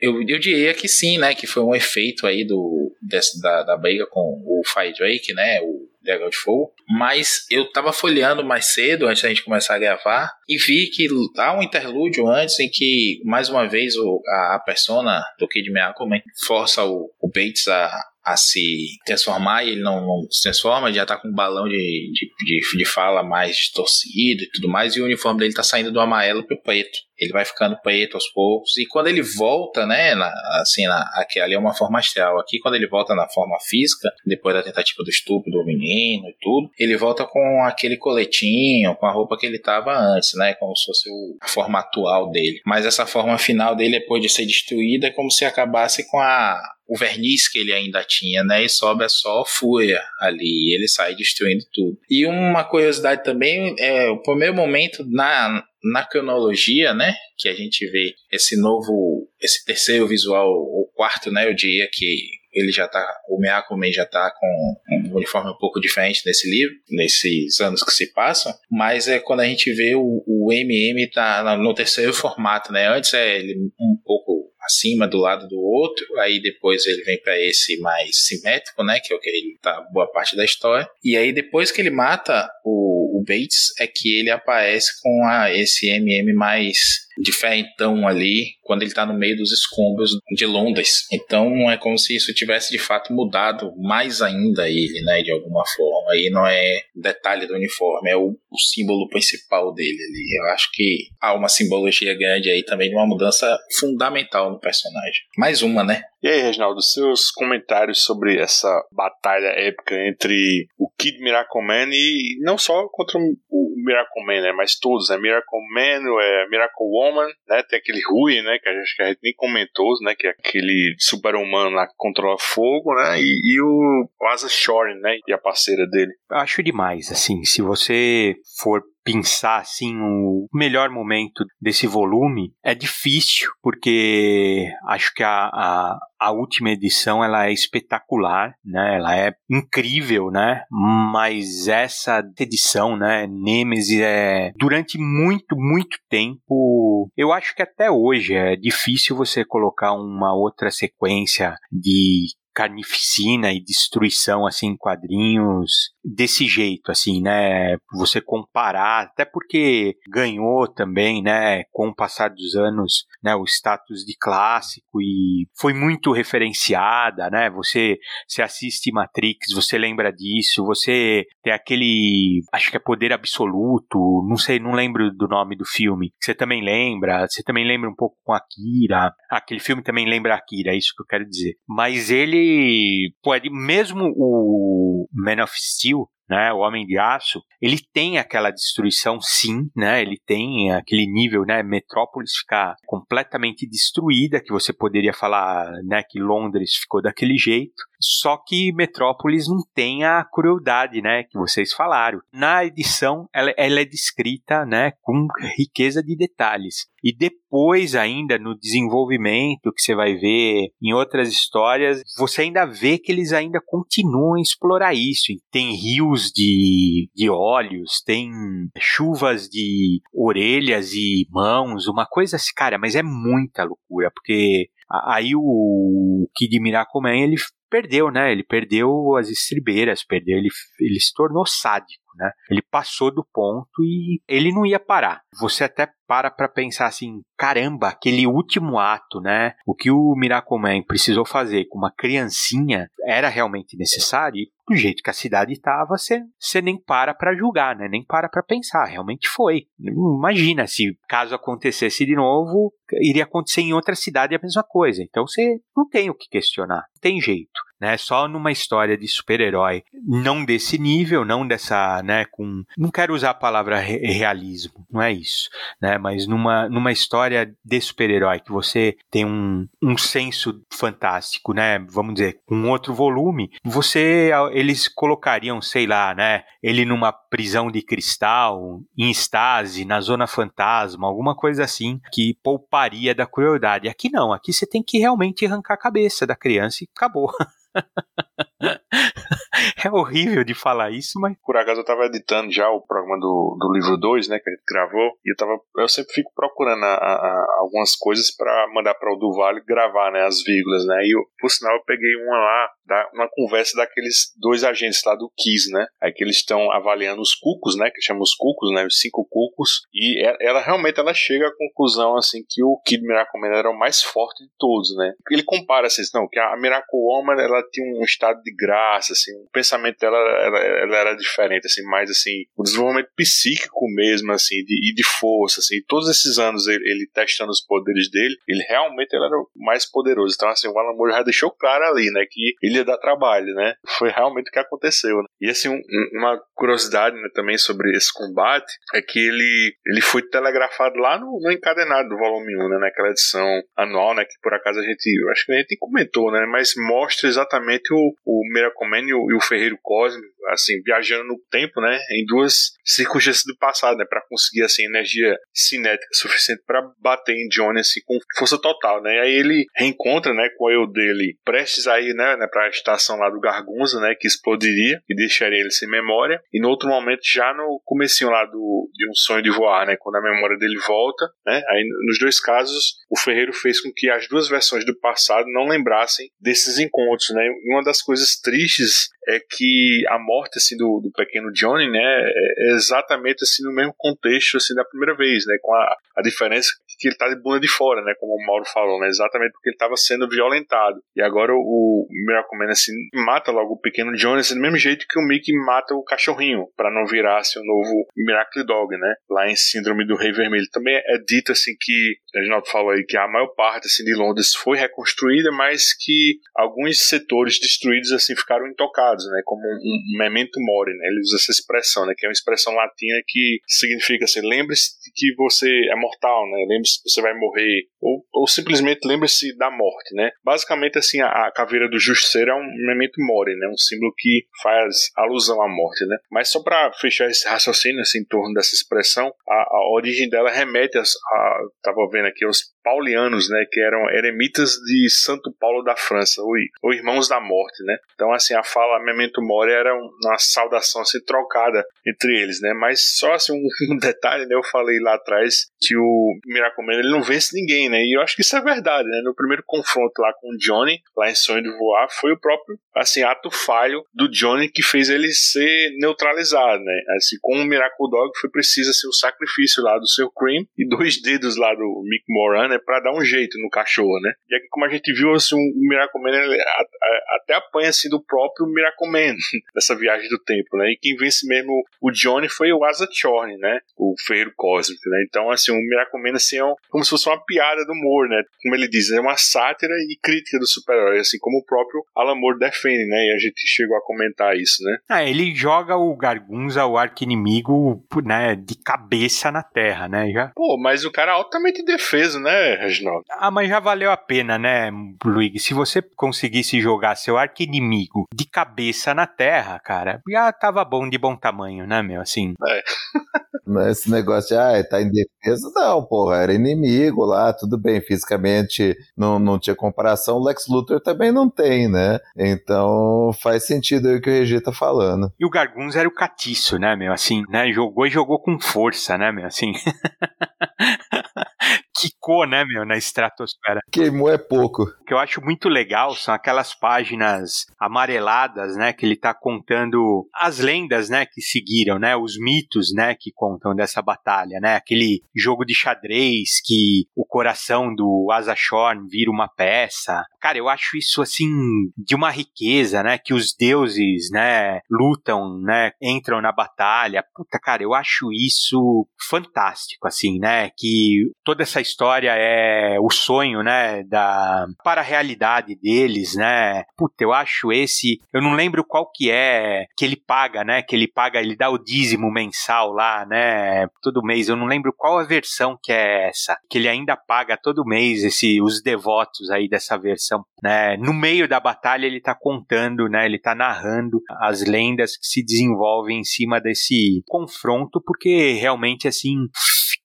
eu, eu diria que sim, né? Que foi um efeito aí do, desse, da, da briga com o Fire Drake, né? O Dragão de Fogo. Mas eu tava folheando mais cedo, antes da gente começar a gravar, e vi que há um interlúdio antes em que, mais uma vez, o, a, a persona do Kid Miyako força o, o Bates a, a se transformar e ele não, não se transforma, já tá com um balão de, de, de, de, fala mais distorcido e tudo mais, e o uniforme dele tá saindo do amarelo pro preto. Ele vai ficando preto aos poucos, e quando ele volta, né, na, assim, na, aqui, ali é uma forma astral, aqui quando ele volta na forma física, depois da tentativa do estupro do menino e tudo, ele volta com aquele coletinho, com a roupa que ele tava antes, né, como se fosse o, a forma atual dele. Mas essa forma final dele, depois de ser destruída, é como se acabasse com a, o verniz que ele ainda tinha, né? E sobra só fúria ali, ele sai destruindo tudo. E uma curiosidade também é o primeiro momento na na cronologia, né, que a gente vê esse novo, esse terceiro visual, o quarto, né, eu diria que ele já tá, o Miyako já tá com um uniforme um pouco diferente nesse livro, nesses anos que se passam, mas é quando a gente vê o, o MM tá no terceiro formato, né, antes é ele um pouco acima do lado do outro, aí depois ele vem para esse mais simétrico, né, que é o que ele tá boa parte da história. E aí depois que ele mata o Bates é que ele aparece com a, esse MM mais diferentão ali quando ele está no meio dos escombros de Londres. Então é como se isso tivesse de fato mudado mais ainda ele, né, de alguma forma. Aí não é detalhe do uniforme, é o, o, símbolo principal dele ali. Eu acho que há uma simbologia grande aí também de uma mudança fundamental no personagem. Mais uma, né? E aí, Reginaldo, seus comentários sobre essa batalha épica entre o Kid Miracle Man e não só contra o Miracle Man, né, mas todos, né, Miracle Man, é Miracle Woman, né, tem aquele Rui, né, que a gente, que a gente nem comentou, né, que é aquele super-humano lá que controla fogo, né, e, e o Asa Shore, né, e a parceira dele. Acho demais, assim, se você for pensar assim o melhor momento desse volume, é difícil, porque acho que a, a, a última edição ela é espetacular, né? Ela é incrível, né? Mas essa edição, né, Nemesis é durante muito, muito tempo, eu acho que até hoje é difícil você colocar uma outra sequência de carnificina e destruição assim em quadrinhos desse jeito assim né? Você comparar até porque ganhou também né? Com o passar dos anos né? O status de clássico e foi muito referenciada né? Você se assiste Matrix você lembra disso você tem aquele acho que é poder absoluto não sei não lembro do nome do filme. Você também lembra você também lembra um pouco com Akira. Aquele filme também lembra Akira é isso que eu quero dizer. Mas ele pode, mesmo o Man of Steel, né, o Homem de Aço, ele tem aquela destruição sim, né, ele tem aquele nível, né, Metrópolis ficar completamente destruída, que você poderia falar, né, que Londres ficou daquele jeito, só que Metrópolis não tem a crueldade, né, que vocês falaram. Na edição, ela, ela é descrita, né, com riqueza de detalhes. E depois ainda no desenvolvimento que você vai ver em outras histórias, você ainda vê que eles ainda continuam a explorar isso. Tem rios de, de olhos, tem chuvas de orelhas e mãos, uma coisa assim, cara, mas é muita loucura, porque aí o Kid Miracle ele perdeu, né? Ele perdeu as estribeiras, perdeu, ele, ele se tornou sádico, né? Ele passou do ponto e ele não ia parar. Você até para para pensar assim, caramba, aquele último ato, né? O que o Miracleman precisou fazer com uma criancinha era realmente necessário? E do jeito que a cidade estava, você nem para para julgar, né? Nem para para pensar, realmente foi. Imagina se caso acontecesse de novo, iria acontecer em outra cidade a mesma coisa. Então você não tem o que questionar, não tem jeito né? Só numa história de super-herói, não desse nível, não dessa, né, com, não quero usar a palavra re realismo, não é isso, né? Mas numa, numa história de super-herói que você tem um, um senso fantástico, né? Vamos dizer, com outro volume, você, eles colocariam, sei lá, né? Ele numa prisão de cristal, em estase, na zona fantasma, alguma coisa assim que pouparia da crueldade. Aqui não, aqui você tem que realmente arrancar a cabeça da criança e acabou. é horrível de falar isso, mas. Por acaso eu tava editando já o programa do, do livro 2, né, que a gente gravou, e eu tava. Eu sempre fico procurando a, a, algumas coisas para mandar para o Duval gravar, né, as vírgulas, né, e eu, por sinal eu peguei uma lá, da, uma conversa daqueles dois agentes lá do KISS, né, aí que eles estão avaliando os cucos, né, que chamam os cucos, né, os cinco cucos, e ela, ela realmente ela chega à conclusão, assim, que o Kid Miracle era o mais forte de todos, né, ele compara, assim, não, que a Miracle Woman, ela tinha um estado de graça, assim, o pensamento dela ela, ela era diferente, assim, mais assim, o desenvolvimento psíquico mesmo, assim, de, e de força, assim, todos esses anos ele, ele, testando os poderes dele, ele realmente ele era o mais poderoso. Então, assim, o Alan Moore já deixou claro ali, né, que ele ia dar trabalho, né? Foi realmente o que aconteceu, né? E assim, um, uma curiosidade né, também sobre esse combate é que ele, ele foi telegrafado lá no, no encadenado do volume 1, né, naquela edição anual, né, que por acaso a gente, acho que a gente comentou, né, mas mostra exatamente o, o e o, e o Ferreiro Cósmico, assim, viajando no tempo, né, em duas circunstâncias do passado, né, para conseguir assim energia cinética suficiente para bater em Johnny assim com força total, né? E aí ele reencontra, né, com o eu dele prestes a ir, né, né para a estação lá do Gargunza, né, que explodiria e deixaria ele sem memória. E no outro momento já no comecinho lá do de um sonho de voar, né, quando a memória dele volta, né? Aí nos dois casos o Ferreiro fez com que as duas versões do passado não lembrassem desses encontros, né? E uma das coisas tristes é que a morte assim do, do pequeno Johnny, né, é, é exatamente assim no mesmo contexto assim da primeira vez, né, com a, a diferença que ele tá de bunda de fora, né, como o Mauro falou, né, exatamente porque ele estava sendo violentado. E agora o, o Miracle Man assim mata logo o pequeno Johnny assim, do mesmo jeito que o Mickey mata o cachorrinho para não virar assim, o novo Miracle Dog, né, lá em Síndrome do Rei Vermelho. Também é dito assim que a Reginaldo falou aí que a maior parte assim de Londres foi reconstruída, mas que alguns setores destruídos assim ficaram intocados né, como um, um memento mori, né, ele usa essa expressão, né, que é uma expressão latina que significa assim, lembre-se que você é mortal, né, lembre-se que você vai morrer, ou, ou simplesmente lembre-se da morte, né. Basicamente, assim, a, a caveira do justiceiro é um memento mori, né, um símbolo que faz alusão à morte, né. Mas só para fechar esse raciocínio, assim, em torno dessa expressão, a, a origem dela remete a, a tava vendo aqui, aos paulianos, né, que eram eremitas de Santo Paulo da França, ou, ou irmãos da morte, né. Então, assim, a fala memento mori era uma saudação assim trocada entre eles, né. Mas só assim um, detalhe, né, eu falei lá atrás que o Miracomendo ele não vence ninguém, né. E eu acho que isso é verdade, né. No primeiro confronto lá com o Johnny, lá em Sonho de Voar, foi o próprio assim ato falho do Johnny que fez ele ser neutralizado, né. Assim, com o Miracle Dog foi preciso assim, o sacrifício lá do seu Cream e dois dedos lá do Mick Moran, né, para dar um jeito no cachorro, né? E aqui, como a gente viu, assim, o Miracle Man ele até apanha assim do próprio Miracle Man nessa viagem do tempo, né? E quem vence mesmo o Johnny foi o Asa Chorn, né? O Ferreiro Cósmico, né? Então, assim, o Miracle Man assim, é um, como se fosse uma piada do humor, né? Como ele diz, é uma sátira e crítica do super-herói, assim como o próprio Alan Moore defende, né? E a gente chegou a comentar isso, né? Ah, ele joga o Gargunza, o arqui-inimigo, né, de cabeça na terra, né? Já... Pô, mas o cara é altamente defeso, né, Reginaldo? Ah, mas já valeu a pena, né, Luigi? Se você conseguisse jogar seu arqui-inimigo de cabeça na terra, cara, já tava bom de bom tamanho, né, meu? Assim. É. Esse negócio de, ah, tá em defesa, não, porra, era inimigo lá, tudo bem, fisicamente não, não tinha comparação, o Lex Luthor também não tem, né? Então faz sentido aí o que o Regi tá falando. E o Gargunza era o catiço, né, meu? Assim, né? Jogou e jogou com força, né, meu? Assim. quicou, né, meu, na estratosfera. Queimou é pouco. O que eu acho muito legal são aquelas páginas amareladas, né, que ele tá contando as lendas, né, que seguiram, né, os mitos, né, que contam dessa batalha, né, aquele jogo de xadrez que o coração do Asa Shorn vira uma peça. Cara, eu acho isso, assim, de uma riqueza, né, que os deuses, né, lutam, né, entram na batalha. Puta, cara, eu acho isso fantástico, assim, né, que toda essa história é o sonho, né, da para a realidade deles, né? Puta, eu acho esse, eu não lembro qual que é que ele paga, né? Que ele paga, ele dá o dízimo mensal lá, né? Todo mês. Eu não lembro qual a versão que é essa, que ele ainda paga todo mês esse os devotos aí dessa versão, né? No meio da batalha ele tá contando, né? Ele tá narrando as lendas que se desenvolvem em cima desse confronto, porque realmente assim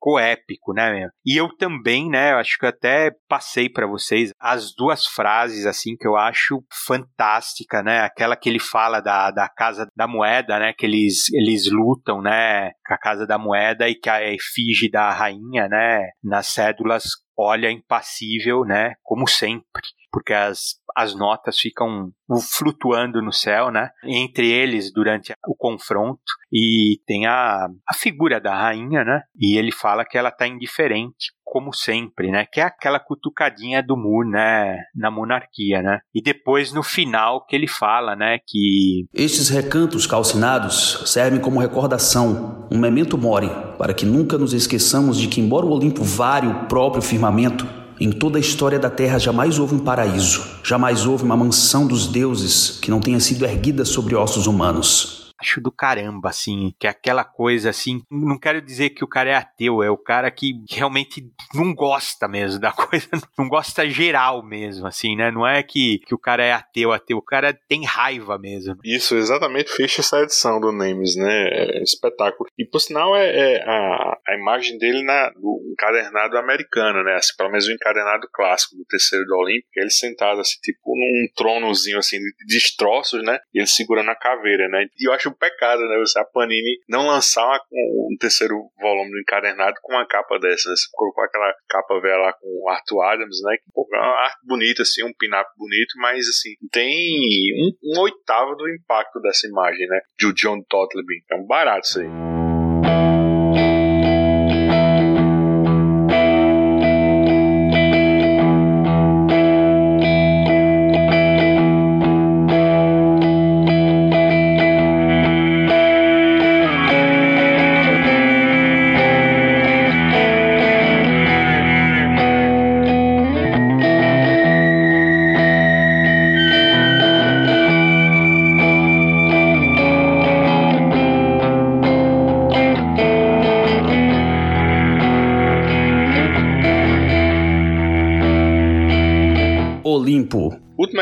ficou épico, né, meu? E eu também, né, acho que até passei para vocês as duas frases, assim, que eu acho fantástica, né? Aquela que ele fala da, da Casa da Moeda, né, que eles, eles lutam, né, com a Casa da Moeda e que a efígie da rainha, né, nas cédulas olha impassível, né, como sempre, porque as, as notas ficam flutuando no céu, né, entre eles durante o confronto, e tem a, a figura da rainha, né, e ele fala que ela está indiferente, como sempre, né? Que é aquela cutucadinha do Moore, né? Na monarquia, né? E depois no final que ele fala, né? Que estes recantos calcinados servem como recordação, um memento mori, para que nunca nos esqueçamos de que embora o Olimpo vare o próprio firmamento, em toda a história da Terra jamais houve um paraíso, jamais houve uma mansão dos deuses que não tenha sido erguida sobre ossos humanos acho do caramba, assim, que é aquela coisa assim. Não quero dizer que o cara é ateu, é o cara que realmente não gosta mesmo da coisa, não gosta geral mesmo, assim, né? Não é que, que o cara é ateu, ateu, o cara tem raiva mesmo. Isso, exatamente, fecha essa edição do Names, né? É espetáculo. E por sinal, é, é a, a imagem dele na, do encadernado americano, né? Assim, pelo menos o encadernado clássico do terceiro do Olímpico, ele sentado, assim, tipo num tronozinho, assim, de destroços, né? E ele segurando a caveira, né? E eu acho um pecado, né? A Panini não lançar um terceiro volume do encadernado com uma capa dessa. Né? Você colocou aquela capa velha lá com o Arthur Adams, né? Que pô, é uma arte bonita, assim, um pin-up bonito, mas assim, tem um, um, oitavo do impacto dessa imagem, né? De o John Totleby. É um barato isso aí.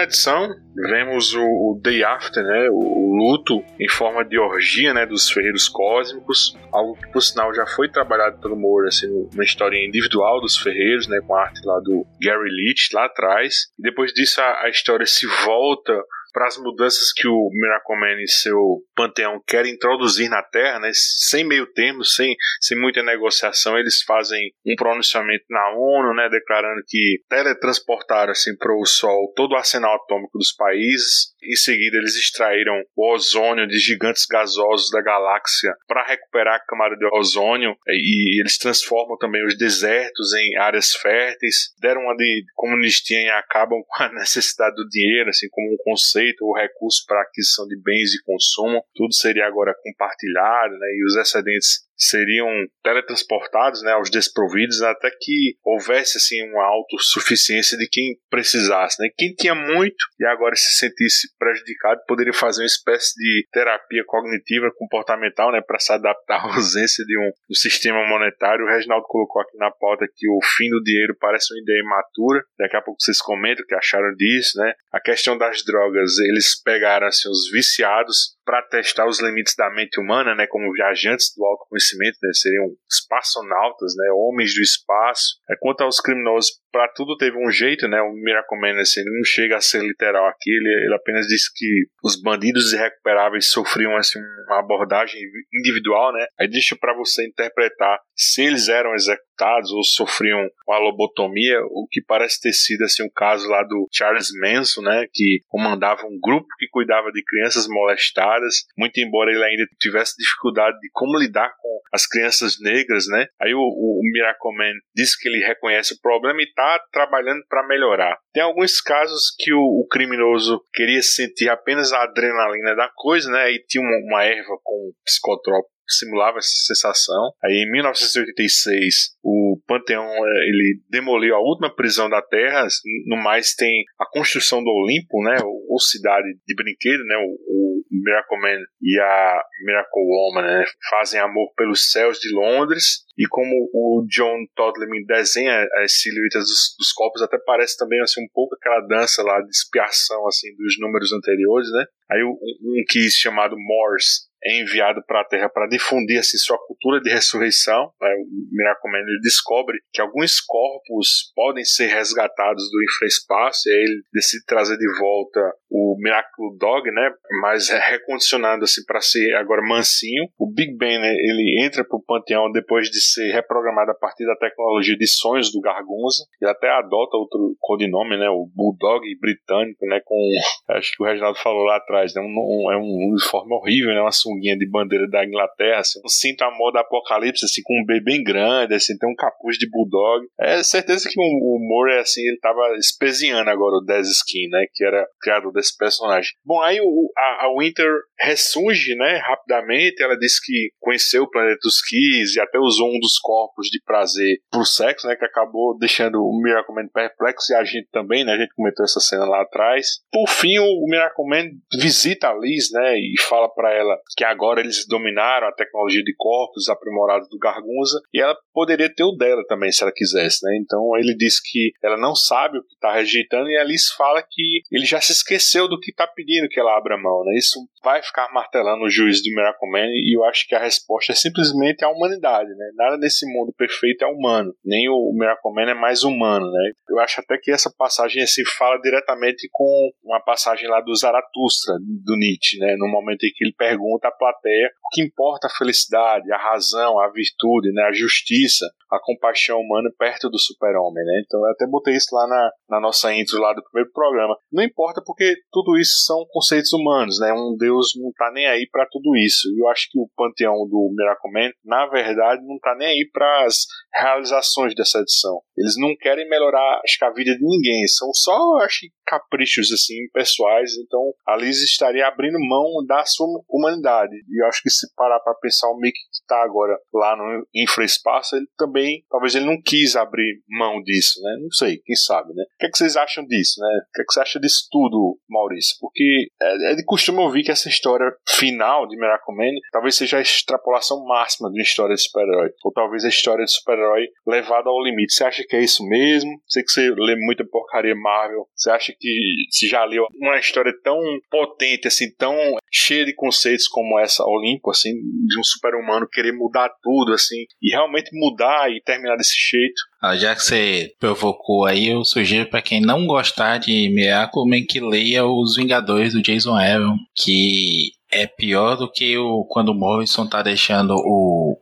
Edição, vemos o, o, Day After, né, o, o, luto em forma de orgia né, dos ferreiros cósmicos, algo que por sinal já foi trabalhado pelo Moore assim, numa história individual dos ferreiros, né, com a arte lá do Gary Leach lá atrás. E depois disso a, a história se volta para as mudanças que o Miracoman e seu panteão querem introduzir na Terra, né, sem meio termo, sem, sem muita negociação, eles fazem um pronunciamento na ONU, né, declarando que teletransportaram assim, para o Sol todo o arsenal atômico dos países. Em seguida, eles extraíram o ozônio de gigantes gasosos da galáxia para recuperar a camada de ozônio e eles transformam também os desertos em áreas férteis. Deram uma de comunistinha e acabam com a necessidade do dinheiro, assim como um conceito feito o recurso para aquisição de bens de consumo, tudo seria agora compartilhado, né, e os excedentes seriam teletransportados né, aos desprovidos até que houvesse assim uma autossuficiência de quem precisasse. Né? Quem tinha muito e agora se sentisse prejudicado poderia fazer uma espécie de terapia cognitiva comportamental né, para se adaptar à ausência de um, um, sistema monetário. O Reginaldo colocou aqui na pauta que o fim do dinheiro parece uma ideia imatura. Daqui a pouco vocês comentam o que acharam disso. Né? A questão das drogas, eles pegaram assim, os viciados para testar os limites da mente humana, né, como viajantes do autoconhecimento, né, seriam espaçonautas, né, homens do espaço. É, quanto aos criminosos, para tudo teve um jeito, né, o Miracle assim, ele não chega a ser literal aqui, ele, ele apenas diz que os bandidos irrecuperáveis sofriam assim, uma abordagem individual, né, aí deixa para você interpretar se eles eram executados ou sofriam uma lobotomia, o que parece ter sido assim, o caso lá do Charles Manson, né, que comandava um grupo que cuidava de crianças molestadas muito embora ele ainda tivesse dificuldade de como lidar com as crianças negras, né? Aí o, o, o Miracleman diz que ele reconhece o problema e está trabalhando para melhorar. Tem alguns casos que o, o, criminoso queria sentir apenas a adrenalina da coisa, né? E tinha uma, uma erva com psicotrópico simulava essa sensação. Aí em 1986, o Panteão é, ele demoliu a última prisão da Terra. No mais tem a construção do Olimpo, né, ou cidade de brinquedo, né, o Miracle Man e a Miracle Woman, né, fazem amor pelos céus de Londres. E como o John Toddlerman desenha as silhuetas dos, dos corpos, até parece também assim um pouco aquela dança lá de expiação assim dos números anteriores, né? Aí um, um quiz chamado Morse é enviado para a Terra para difundir assim, sua cultura de ressurreição. Né? O Miracle ele descobre que alguns corpos podem ser resgatados do infraespaço e aí ele decide trazer de volta o Miracle Dog, né? mas recondicionando assim, para ser agora mansinho. O Big Ben né? ele entra para o panteão depois de ser reprogramado a partir da tecnologia de sonhos do Gargunza e até adota outro codinome, né? o Bulldog britânico, né? com acho que o Reginaldo falou lá atrás, né? um, um, é um uniforme horrível, né? uma sunguinha de bandeira da Inglaterra, assim, um cinto moda apocalipse, assim, com um bebê bem grande, assim, tem um capuz de bulldog. É certeza que o, o Moore, assim, ele tava espezinhando agora o Dez Skin, né, que era criador desse personagem. Bom, aí o, a, a Winter ressurge, né, rapidamente, ela disse que conheceu o planeta dos Keys e até usou um dos corpos de prazer pro sexo, né, que acabou deixando o Miracle Man perplexo e a gente também, né, a gente comentou essa cena lá atrás. Por fim, o Miracle Man visita a Liz, né, e fala para ela que agora eles dominaram a tecnologia de corpos aprimorados do Gargunza e ela poderia ter o dela também se ela quisesse, né? Então ele diz que ela não sabe o que está rejeitando e Alice fala que ele já se esqueceu do que está pedindo que ela abra mão, né? Isso vai ficar martelando o juiz do Miracle Man e eu acho que a resposta é simplesmente a humanidade, né? Nada nesse mundo perfeito é humano, nem o Miracle Man é mais humano, né? Eu acho até que essa passagem assim fala diretamente com uma passagem lá do Zaratustra, do Nietzsche, né? No momento em que ele pergunta à plateia o que importa a felicidade, a razão, a virtude, né? A justiça, a compaixão humana perto do super-homem, né? Então eu até botei isso lá na, na nossa intro lá do primeiro programa. Não importa porque tudo isso são conceitos humanos, né? Um Deus não tá nem aí para tudo isso. E eu acho que o panteão do Miracle Man, na verdade, não tá nem aí para as realizações dessa edição. Eles não querem melhorar acho que a vida de ninguém, são só acho caprichos assim pessoais. Então a Liz estaria abrindo mão da sua humanidade. E eu acho que se parar para pensar o Mickey que está agora lá no infraespaço, ele também, talvez ele não quis abrir mão disso, né? Não sei, quem sabe, né? O que, é que vocês acham disso, né? O que, é que você acha disso tudo, Maurício? Porque é, é de costume ouvir que essa história final de Miracle Man talvez seja a extrapolação máxima de uma história de super-herói. Ou talvez a história de super-herói levada ao limite. Você acha que é isso mesmo? Sei que você lê muita porcaria Marvel. Você acha gente já leu uma história tão potente, assim, tão cheia de conceitos como essa Olimpo, assim, de um super-humano querer mudar tudo, assim, e realmente mudar e terminar desse jeito. Ah, já que você provocou aí, eu sugiro para quem não gostar de Miracle que leia Os Vingadores do Jason Aaron, que é pior do que o, quando o Morrison tá deixando o,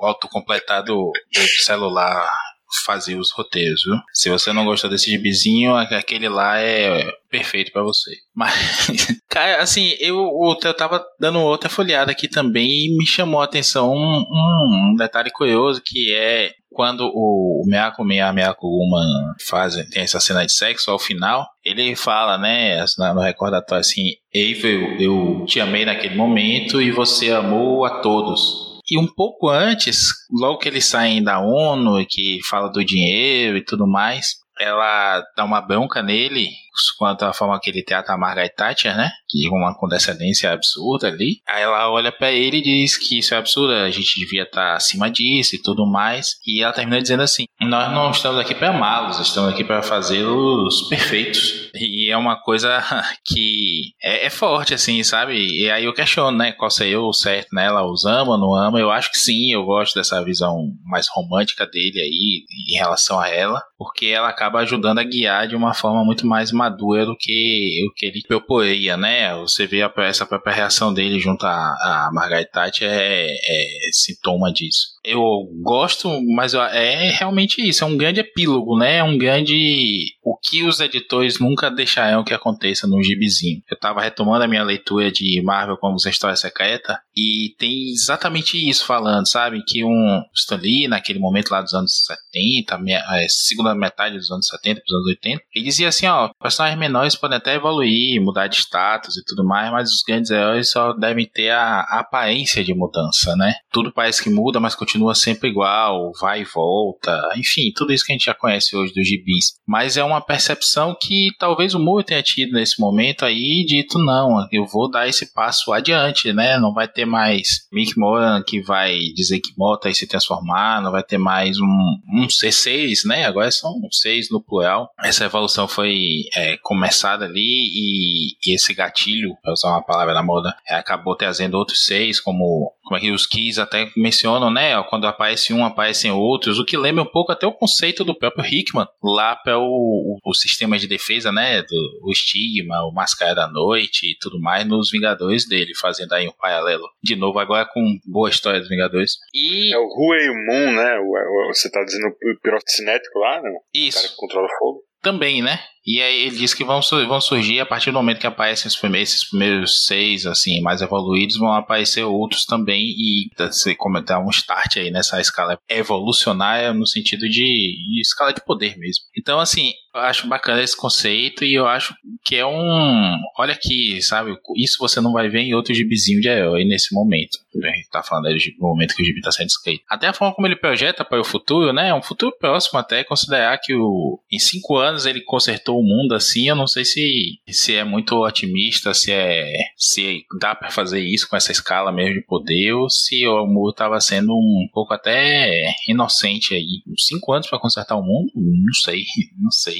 o autocompletado do celular fazer os roteiros, viu? Se você não gostou desse gibizinho, aquele lá é perfeito para você. Mas, cara, assim, eu, eu tava dando outra folhada aqui também e me chamou a atenção um, um, detalhe curioso que é quando o Miyako e a Miyako Uma fazem, tem essa cena de sexo ao final, ele fala, né, no recordatório assim, eu, eu te amei naquele momento e você amou a todos. E um pouco antes, logo que eles saem da ONU e que fala do dinheiro e tudo mais, ela dá uma bronca nele quanto à forma que ele trata a Margaret Thatcher, né? Que uma condescendência absurda ali. Aí ela olha para ele e diz que isso é absurdo, a gente devia estar tá acima disso e tudo mais. E ela termina dizendo assim: Nós não estamos aqui para amá-los, estamos aqui para fazê-los perfeitos. E é uma coisa que é, é, forte, assim, sabe? E aí eu questiono, né? Qual seria o certo, né? Ela os ama, não ama? Eu acho que sim, eu gosto dessa visão mais romântica dele aí em relação a ela, porque ela acaba ajudando a guiar de uma forma muito mais madura madura do que o que ele proporia, né? Você vê a, essa própria reação dele junto a Margaret Thatcher é, é sintoma disso eu gosto, mas é realmente isso, é um grande epílogo, né? É um grande. O que os editores nunca deixarão que aconteça no gibizinho. Eu tava retomando a minha leitura de Marvel como História Secreta e tem exatamente isso falando, sabe? Que um Stan Lee, naquele momento lá dos anos 70, é, segunda metade dos anos 70 para os anos 80, ele dizia assim: ó, personagens menores podem até evoluir, mudar de status e tudo mais, mas os grandes heróis só devem ter a, a aparência de mudança, né? Tudo parece que muda, mas continua sempre igual, vai e volta, enfim, tudo isso que a gente já conhece hoje dos gibis. Mas é uma percepção que talvez o Moore tenha tido nesse momento aí, dito não, eu vou dar esse passo adiante, né? Não vai ter mais Mick Moran que vai dizer que Mota e se transformar, não vai ter mais um, um C6, né? Agora são seis no plural. Essa evolução foi é, começada ali e, e, esse gatilho, para usar uma palavra da moda, é, acabou trazendo outros seis, como, como é que os Keys até mencionam, né? quando aparece um, aparecem outros, o que lembra um pouco até o conceito do próprio Hickman, lá para o, o, sistema de defesa, né, do, o estigma, o Máscara da Noite e tudo mais, nos Vingadores dele, fazendo aí um paralelo. De novo, agora com boa história dos Vingadores. E... É o Rui Moon, né, o, o, você tá dizendo o pirocinético lá, né? Isso. O cara que controla o fogo. Também, né? E aí ele diz que vão, vão surgir a partir do momento que aparecem esses primeiros, esses primeiros seis, assim, mais evoluídos, vão aparecer outros também e você comentar um start aí nessa escala evolucionária no sentido de, de escala de poder mesmo. Então, assim, eu acho bacana esse conceito e eu acho que é um. Olha aqui, sabe? Isso você não vai ver em outro gibizinho de herói nesse momento. A gente tá falando aí do momento que o gibi tá sendo escrito. Até a forma como ele projeta para o futuro, né? Um futuro próximo até considerar que o, em cinco anos ele consertou o mundo assim, eu não sei se, se é muito otimista, se é se dá para fazer isso com essa escala mesmo de poder, ou se o Moore estava sendo um pouco até inocente aí. Cinco anos para consertar o mundo? Não sei, não sei.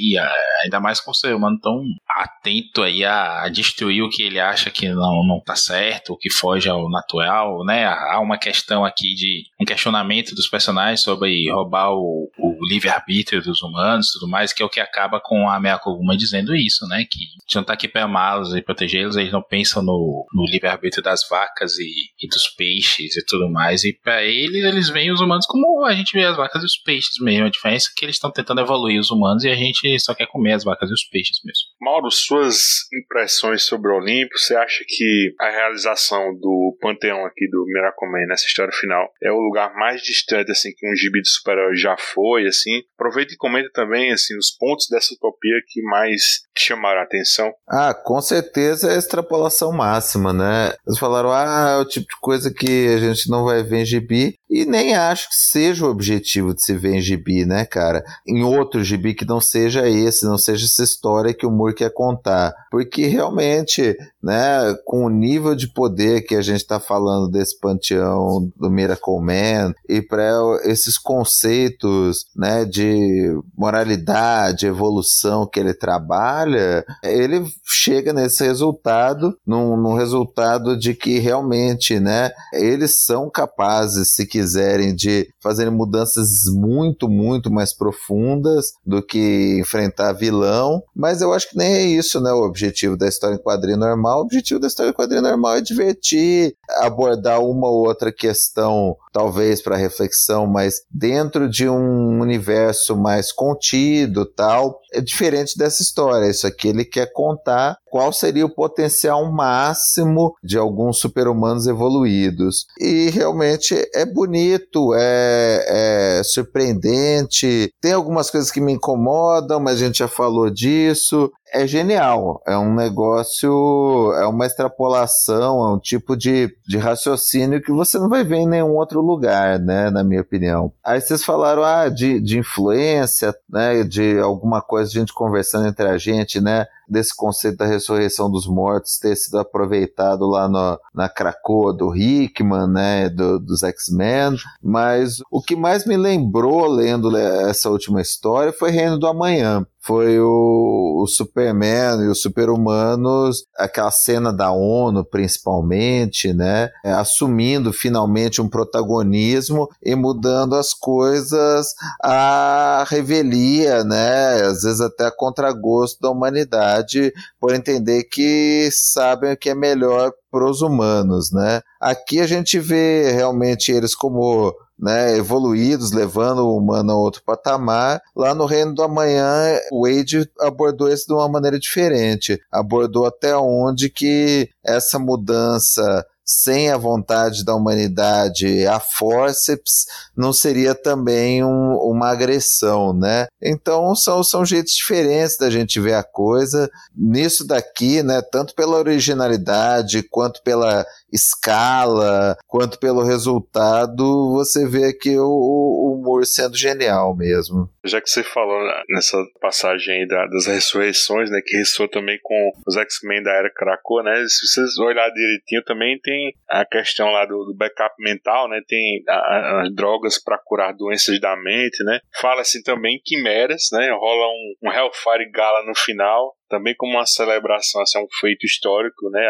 Ainda mais com o ser humano tão atento aí a, destruir o que ele acha que não, não tá certo, o que foge ao natural, né? Há uma questão aqui de um questionamento dos personagens sobre roubar o, o livre-arbítrio dos humanos tudo mais, que é o que acaba com a Meia Koguma dizendo isso, né? Que a gente não tá aqui para amá-los e protegê-los, eles não pensam no, no livre-arbítrio das vacas e, e, dos peixes e tudo mais. E para eles, eles veem os humanos como a gente vê as vacas e os peixes mesmo. A diferença é que eles estão tentando evoluir os humanos e a gente só quer comer as vacas e os peixes mesmo. Mauro, suas impressões sobre o Olimpo, você acha que a realização do panteão aqui do Miracoman nessa história final é o lugar mais distante assim que um gibi de super-herói já foi, assim? Aproveita e comenta também assim os pontos dessa utopia que mais chamaram a atenção? Ah, com certeza é a extrapolação máxima, né? Eles falaram, ah, é o tipo de coisa que a gente não vai ver em gibi, E nem acho que seja o objetivo de se ver em gibi, né, cara? Em outro gibi que não seja esse, não seja essa história que o Moore quer contar. Porque realmente, né, com o nível de poder que a gente está falando desse panteão do Miracle Man e para esses conceitos, né, de moralidade, evolução que ele trabalha, ele chega nesse resultado, num, num resultado de que realmente, né, eles são capazes, se quiserem, de fazerem mudanças muito, muito mais profundas do que enfrentar vilão, mas eu acho que nem é isso, né, o objetivo da história em quadrinho normal. O objetivo da história em quadrinho normal é divertir, abordar uma ou outra questão, talvez para reflexão, mas dentro de um universo mais contido, tal. É diferente dessa história. Isso aqui ele quer contar qual seria o potencial máximo de alguns super-humanos evoluídos. E realmente é bonito, é, é, surpreendente, tem algumas coisas que me incomodam, mas a gente já falou disso. É genial, é um negócio, é uma extrapolação, é um tipo de, de raciocínio que você não vai ver em nenhum outro lugar, né, na minha opinião. Aí vocês falaram, ah, de, de influência, né, de alguma coisa, a gente conversando entre a gente, né, desse conceito da ressurreição dos mortos ter sido aproveitado lá no, na Krakoa do Hickman, né, do, dos X-Men, mas o que mais me lembrou lendo essa última história foi Reino do Amanhã, foi o, o Superman e os Super-Humanos, aquela cena da ONU principalmente, né, é, assumindo finalmente um protagonismo e mudando as coisas à revelia, né, às vezes até a contragosto da humanidade, por entender que sabem o que é melhor para os humanos, né. Aqui a gente vê realmente eles como né, evoluídos, levando o humano a outro patamar. Lá no Reino do Amanhã, Wade abordou isso de uma maneira diferente. Abordou até onde que essa mudança sem a vontade da humanidade a forceps, não seria também um, uma agressão, né? Então são, são jeitos diferentes da gente ver a coisa. Nisso daqui, né, tanto pela originalidade, quanto pela escala, quanto pelo resultado, você vê aqui o, o humor sendo genial mesmo. Já que você falou nessa passagem aí da, das ressurreições, né, que ressoa também com os X-Men da era Krakoa, né, se vocês olharem direitinho também tem a questão lá do, do backup mental, né, tem a, as drogas para curar doenças da mente, né, fala-se também quimeras, né, rola um, um Hellfire Gala no final, também como uma celebração, assim, um feito histórico, né?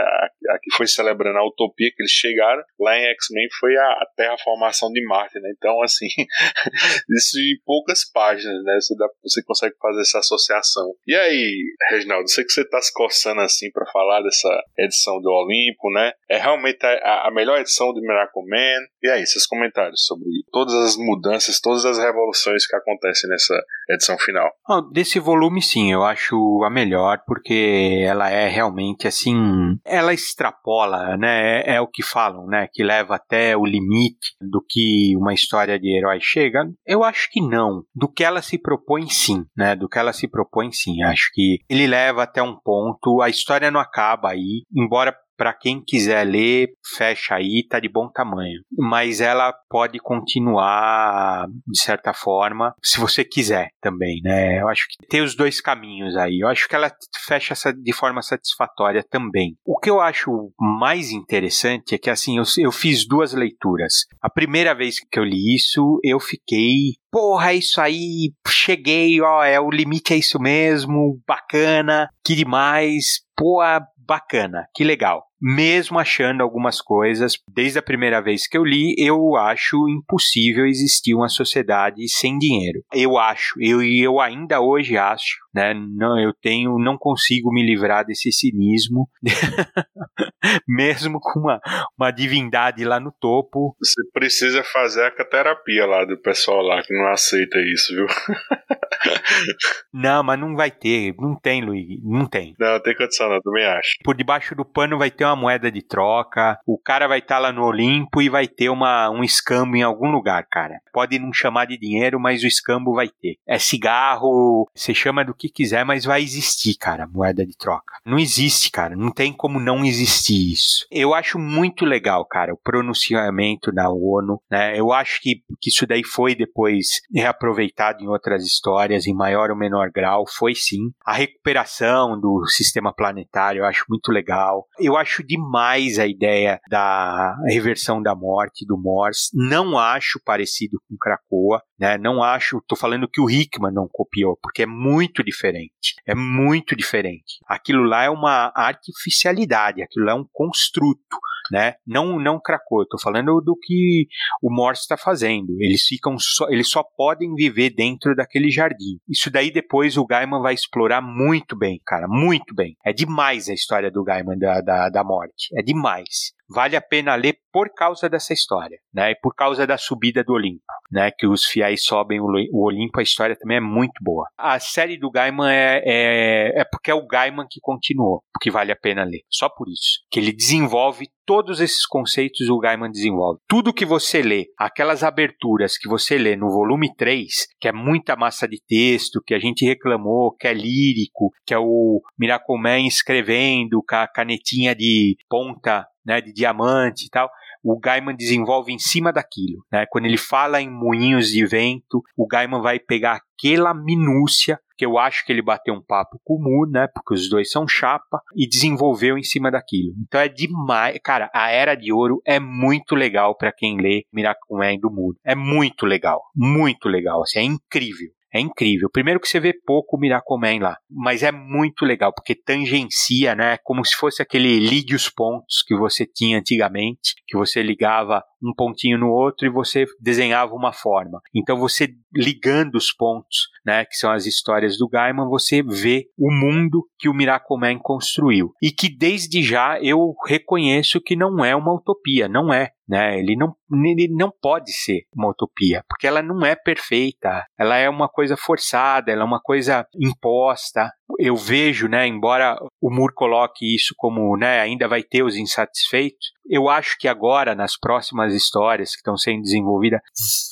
Aqui foi celebrando a utopia que eles chegaram. Lá em X-Men foi a, a terraformação de Marte, né? Então, assim, isso em poucas páginas, né? Você, dá, você consegue fazer essa associação. E aí, Reginaldo, sei que você está se coçando assim para falar dessa edição do Olimpo, né? É realmente a, a melhor edição do Miracle Man. E aí, seus comentários sobre todas as mudanças, todas as revoluções que acontecem nessa edição final? Desse volume, sim, eu acho a melhor melhor porque ela é realmente assim, ela extrapola, né? É, é, o que falam, né? Que leva até o limite do que uma história de herói chega. Eu acho que não. Do que ela se propõe, sim, né? Do que ela se propõe, sim. Acho que ele leva até um ponto. A história não acaba aí, embora para quem quiser ler, fecha aí, tá de bom tamanho. Mas ela pode continuar de certa forma, se você quiser também, né? Eu acho que tem os dois caminhos aí. Eu acho que ela fecha de forma satisfatória também. O que eu acho mais interessante é que assim, eu, eu fiz duas leituras. A primeira vez que eu li isso, eu fiquei porra, é isso aí, cheguei, ó, é o limite é isso mesmo, bacana, que demais, pô, bacana, que legal mesmo achando algumas coisas, desde a primeira vez que eu li, eu acho impossível existir uma sociedade sem dinheiro. Eu acho, eu eu ainda hoje acho, né? Não, eu tenho, não consigo me livrar desse cinismo, mesmo com uma, uma divindade lá no topo. Você precisa fazer a terapia lá do pessoal lá que não aceita isso, viu? não, mas não vai ter, não tem, Luiz, não tem. Não, tem condição não, também acho. Por debaixo do pano vai ter uma moeda de troca, o cara vai estar tá lá no Olimpo e vai ter uma, um escambo em algum lugar, cara. Pode não chamar de dinheiro, mas o escambo vai ter. É cigarro, você chama do que quiser, mas vai existir, cara, moeda de troca. Não existe, cara, não tem como não existir isso. Eu acho muito legal, cara, o pronunciamento da ONU, né? Eu acho que, que isso daí foi depois reaproveitado em outras histórias, em maior ou menor grau, foi sim. A recuperação do sistema planetário eu acho muito legal. Eu acho demais a ideia da reversão da morte do Morse. Não acho parecido com Krakoa, né? Não acho, tô falando que o Hickman não copiou, porque é muito diferente. É muito diferente. Aquilo lá é uma artificialidade, aquilo lá é um construto né? Não não cracou, tô falando do que o Morse está fazendo. Eles ficam só, eles só podem viver dentro daquele jardim. Isso daí depois o Gaiman vai explorar muito bem, cara, muito bem. É demais a história do Gaiman da, da, da morte, é demais vale a pena ler por causa dessa história, né? E por causa da subida do Olimpo, né? Que os fiéis sobem o Olimpo, a história também é muito boa. A série do Gaiman é, é, é porque é o Gaiman que continuou, porque vale a pena ler, só por isso. Que ele desenvolve todos esses conceitos o Gaiman desenvolve. Tudo que você lê, aquelas aberturas que você lê no volume 3, que é muita massa de texto, que a gente reclamou, que é lírico, que é o Miracle Man escrevendo com a canetinha de ponta né, de diamante e tal, o Gaiman desenvolve em cima daquilo. Né? Quando ele fala em moinhos de vento, o Gaiman vai pegar aquela minúcia que eu acho que ele bateu um papo com o Moore, né? Porque os dois são chapa e desenvolveu em cima daquilo. Então é demais, cara. A Era de Ouro é muito legal para quem lê Miracle Man do Moore. É muito legal, muito legal. Assim, é incrível. É incrível. Primeiro que você vê pouco o Miracoman lá, mas é muito legal, porque tangencia, né? Como se fosse aquele ligue os pontos que você tinha antigamente, que você ligava um pontinho no outro e você desenhava uma forma. Então você ligando os pontos, né, que são as histórias do Gaiman, você vê o mundo que o Miracle Man construiu. E que desde já eu reconheço que não é uma utopia, não é. Né? Ele, não, ele não pode ser uma utopia, porque ela não é perfeita, ela é uma coisa forçada, ela é uma coisa imposta, eu vejo, né, embora o Moore coloque isso como, né, ainda vai ter os insatisfeitos, eu acho que agora, nas próximas histórias que estão sendo desenvolvidas,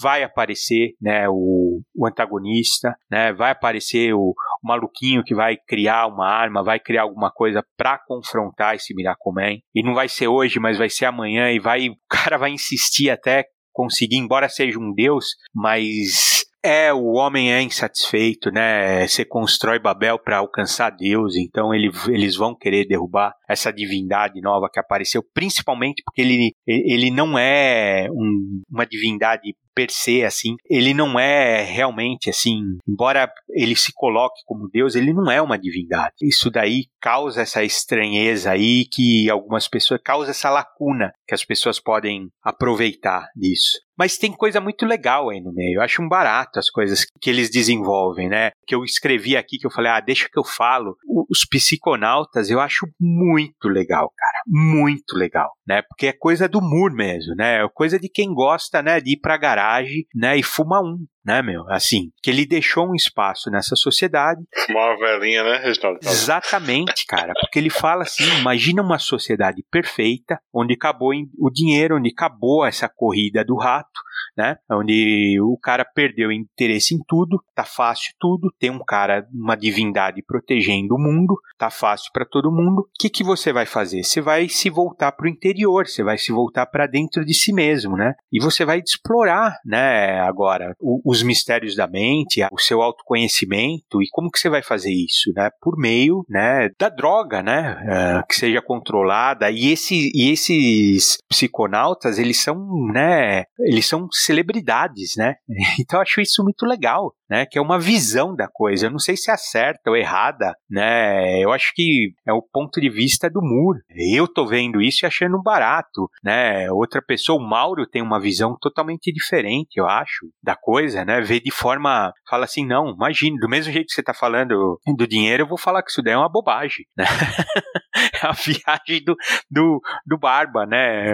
vai aparecer, né, o, o antagonista, né, vai aparecer o, o, maluquinho que vai criar uma arma, vai criar alguma coisa para confrontar esse Miracle Man, e não vai ser hoje, mas vai ser amanhã, e vai, o cara vai insistir até conseguir, embora seja um deus, mas é, o homem é insatisfeito, né? Você constrói Babel para alcançar Deus, então ele, eles vão querer derrubar essa divindade nova que apareceu, principalmente porque ele, ele não é um, uma divindade per se, assim, ele não é realmente assim, embora ele se coloque como Deus, ele não é uma divindade. Isso daí causa essa estranheza aí que algumas pessoas causa essa lacuna que as pessoas podem aproveitar disso. Mas tem coisa muito legal aí no meio. Eu acho um barato as coisas que eles desenvolvem, né? Que eu escrevi aqui, que eu falei, ah, deixa que eu falo. Os psiconautas eu acho muito legal, cara. Muito legal, né? Porque é coisa do Moore mesmo, né? É coisa de quem gosta, né? De ir pra garagem, né? E fumar um, né, meu? Assim, que ele deixou um espaço nessa sociedade. Uma velhinha, né, Reginaldo? Exatamente, cara. Porque ele fala assim: imagina uma sociedade perfeita, onde acabou o dinheiro, onde acabou essa corrida do rato, né? Onde o cara perdeu interesse em tudo, tá fácil tudo, tem um cara, uma divindade protegendo o mundo, tá fácil para todo mundo. O que, que você vai fazer? Você vai se voltar para o interior, você vai se voltar para dentro de si mesmo, né? E você vai explorar, né, agora, o, os mistérios da mente, o seu autoconhecimento e como que você vai fazer isso, né? Por meio, né, da droga, né, uh, que seja controlada. E, esse, e esses psiconautas, eles são, né, eles são celebridades, né? Então eu acho isso muito legal, né? Que é uma visão da coisa. Eu não sei se é certa ou errada, né? Eu acho que é o ponto de vista do Moore. Eu tô vendo isso e achando barato, né? Outra pessoa, o Mauro, tem uma visão totalmente diferente, eu acho, da coisa, né? Vê de forma, fala assim, não, imagine, do mesmo jeito que você tá falando do dinheiro, eu vou falar que isso daí é uma bobagem, né? a viagem do, do, do Barba, né?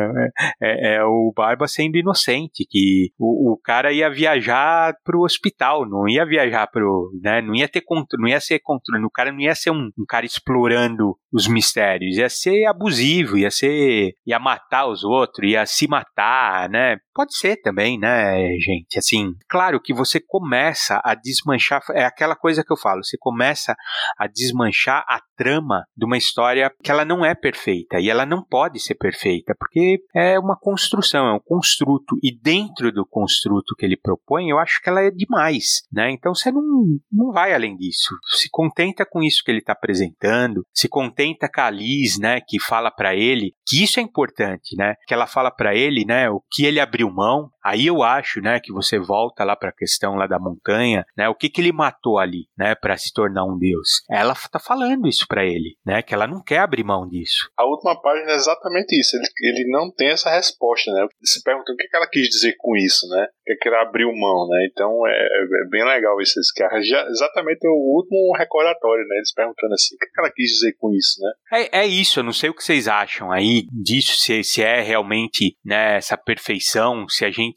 É, é, o Barba sendo inocente, que o, o cara ia viajar pro hospital, não ia viajar pro, né? Não ia ter controle, não ia ser controle, o cara não ia ser um, um cara explorando os mistérios, ia ser abusivo, ia ser, ia matar os outros, ia se matar, né? Pode ser também, né, gente? Assim, claro que você começa a desmanchar, é aquela coisa que eu falo, você começa a desmanchar a trama de uma história que ela não é perfeita e ela não pode ser perfeita, porque é uma construção, é um construto e dentro do construto que ele propõe, eu acho que ela é demais, né? Então você não, não vai além disso. Se contenta com isso que ele está apresentando, se contenta com a Liz, né, que fala para ele que isso é importante, né? Que ela fala para ele, né, o que ele abriu mão. Aí eu acho, né, que você volta lá para a questão lá da montanha, né? O que que ele matou ali, né, para se tornar um deus? Ela tá falando isso para ele, né? Que ela não quer abrir mão disso. A última página é exatamente isso. Ele, ele não tem essa resposta, né? Se pergunta o que, que ela quis dizer com isso, né? O que, que ela abriu mão, né? Então é, é bem legal isso. Já, exatamente o último recordatório, né? Eles perguntando assim, o que, que ela quis dizer com isso, né? É, é isso. Eu não sei o que vocês acham aí disso, se, se é realmente né, essa perfeição, se a gente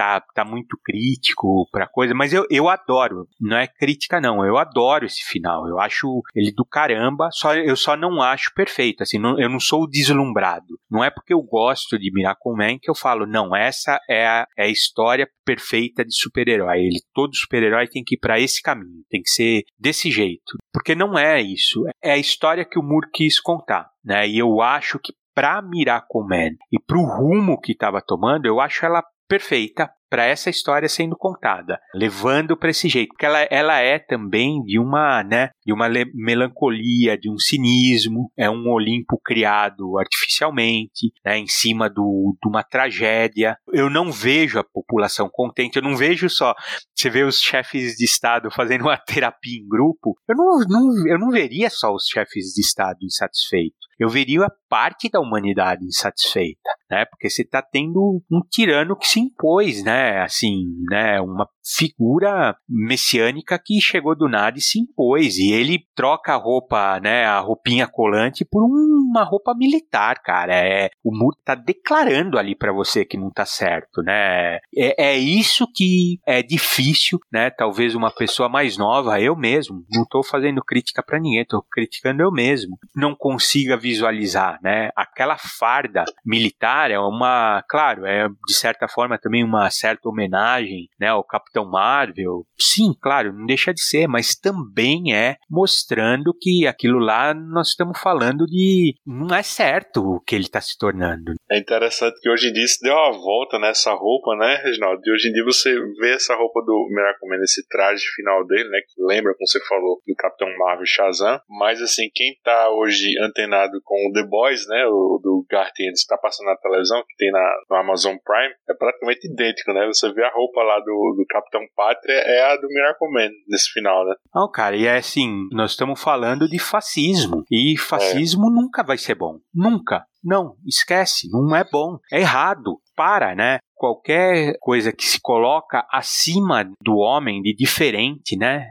tá, tá muito crítico pra coisa, mas eu, eu adoro, não é crítica não, eu adoro esse final, eu acho ele do caramba, só, eu só não acho perfeito, assim, não, eu não sou deslumbrado, não é porque eu gosto de Miracle Man que eu falo, não, essa é a, é a história perfeita de super-herói, ele, todo super-herói tem que ir para esse caminho, tem que ser desse jeito, porque não é isso, é a história que o Moore quis contar, né, e eu acho que para Miracle Man e para o rumo que estava tomando, eu acho ela perfeita para essa história sendo contada, levando para esse jeito, porque ela, ela é também de uma, né, de uma melancolia, de um cinismo, é um Olimpo criado artificialmente, né, em cima do, de uma tragédia. Eu não vejo a população contente, eu não vejo só você vê os chefes de estado fazendo uma terapia em grupo, eu não, não eu não veria só os chefes de estado insatisfeitos eu veria parte da humanidade insatisfeita, né? Porque você está tendo um tirano que se impôs, né? Assim, né? Uma figura messiânica que chegou do nada e se impôs. E ele troca a roupa, né, a roupinha colante por uma roupa militar, cara. É, o Moore tá declarando ali para você que não tá certo, né? É, é isso que é difícil, né? Talvez uma pessoa mais nova, eu mesmo, não tô fazendo crítica para ninguém, tô criticando eu mesmo, não consiga visualizar, né? Aquela farda militar é uma, claro, é de certa forma também uma certa homenagem, né, ao Capitão Capitão Marvel, sim, claro, não deixa de ser, mas também é mostrando que aquilo lá nós estamos falando de não é certo o que ele está se tornando. É interessante que hoje em dia se deu uma volta nessa roupa, né, Reginaldo? E hoje em dia você vê essa roupa do Miracle Man, esse traje final dele, né, que lembra, como você falou, do Capitão Marvel Shazam, mas assim, quem tá hoje antenado com o The Boys, né, o do Ennis, está passando na televisão, que tem na, no Amazon Prime, é praticamente idêntico, né? Você vê a roupa lá do, do Capitão Pátria é a do Miracle Man nesse final, né? Não, cara, e é assim, nós estamos falando de fascismo. E fascismo é. nunca vai ser bom. Nunca. Não, esquece, não é bom, é errado. Para, né? Qualquer coisa que se coloca acima do homem de diferente, né?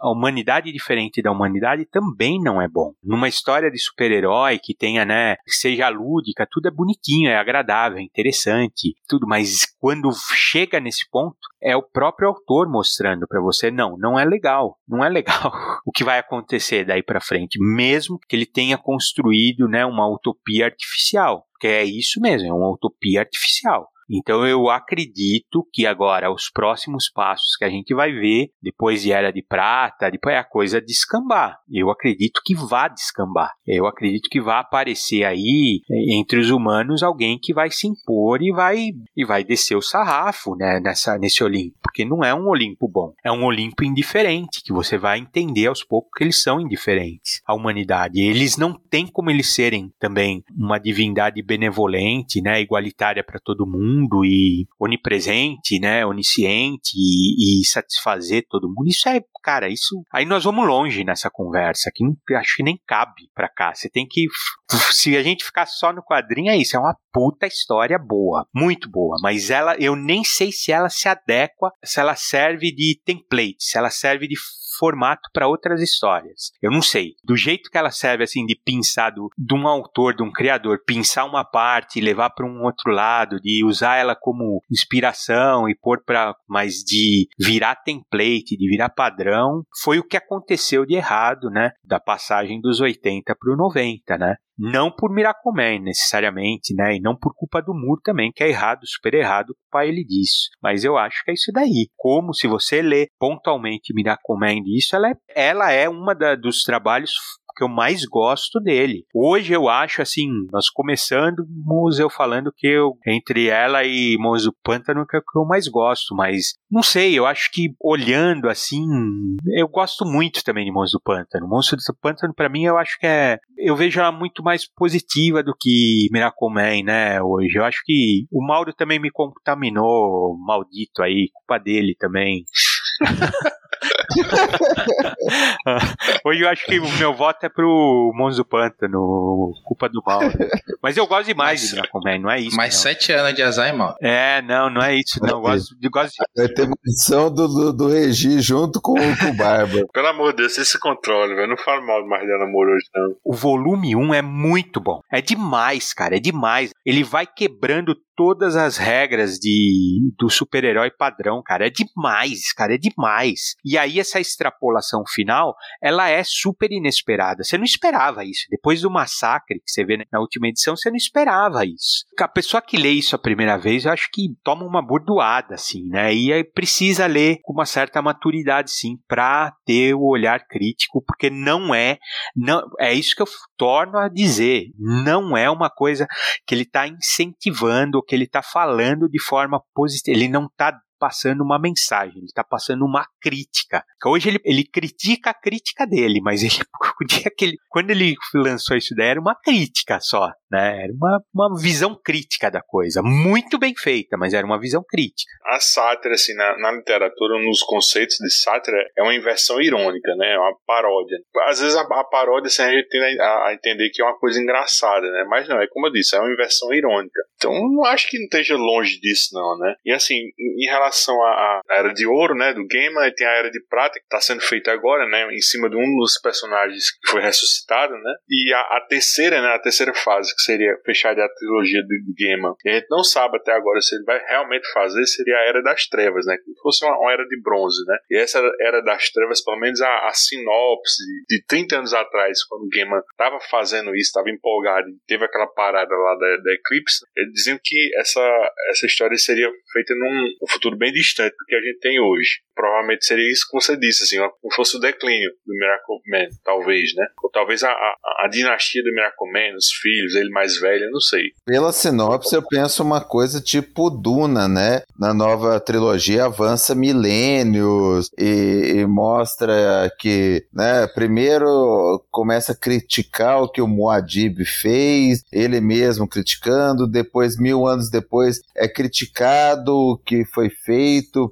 A humanidade diferente da humanidade também não é bom. Numa história de super-herói que tenha, né, que seja lúdica, tudo é bonitinho, é agradável, é interessante, tudo, mas quando chega nesse ponto, é o próprio autor mostrando para você, não, não é legal, não é legal o que vai acontecer daí para frente, mesmo que ele tenha construído, né, uma utopia artificial, que é isso mesmo, é uma utopia artificial. Então eu acredito que agora os próximos passos que a gente vai ver, depois de Era de Prata, depois é a coisa descambar. Eu acredito que vá descambar. Eu acredito que vai aparecer aí entre os humanos alguém que vai se impor e vai e vai descer o sarrafo, né, nessa nesse Olimpo, porque não é um Olimpo bom, é um Olimpo indiferente que você vai entender aos poucos que eles são indiferentes à humanidade. Eles não têm como eles serem também uma divindade benevolente, né, igualitária para todo mundo mundo e onipresente, né, onisciente e, e, satisfazer todo mundo. Isso é, cara, isso. Aí nós vamos longe nessa conversa, que acho que nem cabe pra cá. Você tem que. Se a gente ficar só no quadrinho, é isso. É uma puta história boa, muito boa. Mas ela, eu nem sei se ela se adequa, se ela serve de template, se ela serve de formato para outras histórias. Eu não sei. Do jeito que ela serve, assim, de pensar do, de um autor, de um criador, pensar uma parte e levar para um outro lado, de usar ela como inspiração e pôr para. Mas de virar template, de virar padrão, foi o que aconteceu de errado, né? Da passagem dos 80 para o 90, né? Não por Miracoman, necessariamente, né? E não por culpa do Moore também, que é errado, super errado culpar ele disso. Mas eu acho que é isso daí. Como se você lê pontualmente Miracoman disso, ela é, ela é uma da, dos trabalhos que eu mais gosto dele. Hoje eu acho assim, nós começando eu falando que eu, entre ela e Monstro do Pântano, que é o que eu mais gosto, mas não sei, eu acho que olhando assim, eu gosto muito também de Monstro do Pântano. Monstro do Pântano, para mim, eu acho que é. Eu vejo ela muito mais positiva do que Miracle Man, né? Hoje. Eu acho que o Mauro também me contaminou, maldito aí, culpa dele também. Hoje eu acho que o meu voto é pro Monzo Pântano, culpa do mal. Mas eu gosto demais mas, de Aquaman, não é isso. Mais sete anos de Alzheimer. É, não, não é isso, não. Eu gosto, eu gosto de... Vai ter munição do, do, do Regi junto com, com o Barba. Pelo amor de Deus, você se controle, velho. Não falo mal do Marlene Amor hoje, não. O volume 1 é muito bom. É demais, cara, é demais. Ele vai quebrando todas as regras de do super-herói padrão, cara. É demais, cara, é demais. E aí essa extrapolação final, ela é super inesperada. Você não esperava isso. Depois do massacre que você vê na última edição, você não esperava isso. A pessoa que lê isso a primeira vez, eu acho que toma uma bordoada, assim, né? E aí precisa ler com uma certa maturidade, sim, para ter o olhar crítico, porque não é, não é isso que eu torno a dizer. Não é uma coisa que ele está incentivando que ele está falando de forma positiva. Ele não está passando uma mensagem, ele está passando uma crítica. Hoje ele, ele critica a crítica dele, mas ele, o dia que ele, quando ele lançou isso daí era uma crítica só, né? Era uma, uma visão crítica da coisa, muito bem feita, mas era uma visão crítica. A sátira, assim, na, na literatura, nos conceitos de sátira, é uma inversão irônica, né? É uma paródia. Às vezes a, a paródia, assim, a gente tem a, a, entender que é uma coisa engraçada, né? Mas não, é como eu disse, é uma inversão irônica. Então, não acho que não esteja longe disso, não, né? E assim, em relação relação à, Era de Ouro, né, do e tem a Era de Prata, que está sendo feita agora, né, em cima de um dos personagens que foi ressuscitado, né, e a, a terceira, né, a terceira fase, que seria fechar a trilogia do Gamer, e a gente não sabe até agora se ele vai realmente fazer, seria a Era das Trevas, né, que fosse uma, uma Era de Bronze, né, e essa Era das Trevas, pelo menos a, a sinopse de 30 anos atrás, quando o Gamer estava fazendo isso, estava empolgado, teve aquela parada lá da, da Eclipse, eles diziam que essa, essa história seria feita num futuro bem distante do que a gente tem hoje. Provavelmente seria isso que você disse, assim, como fosse o declínio do Miracle Man, talvez, né? Ou talvez a, a, a dinastia do Miracle Man, os filhos, ele mais velho, não sei. Pela sinopse, eu penso uma coisa tipo Duna, né? Na nova trilogia avança milênios e, e mostra que, né, primeiro começa a criticar o que o Muad'Dib fez, ele mesmo criticando, depois, mil anos depois, é criticado o que foi feito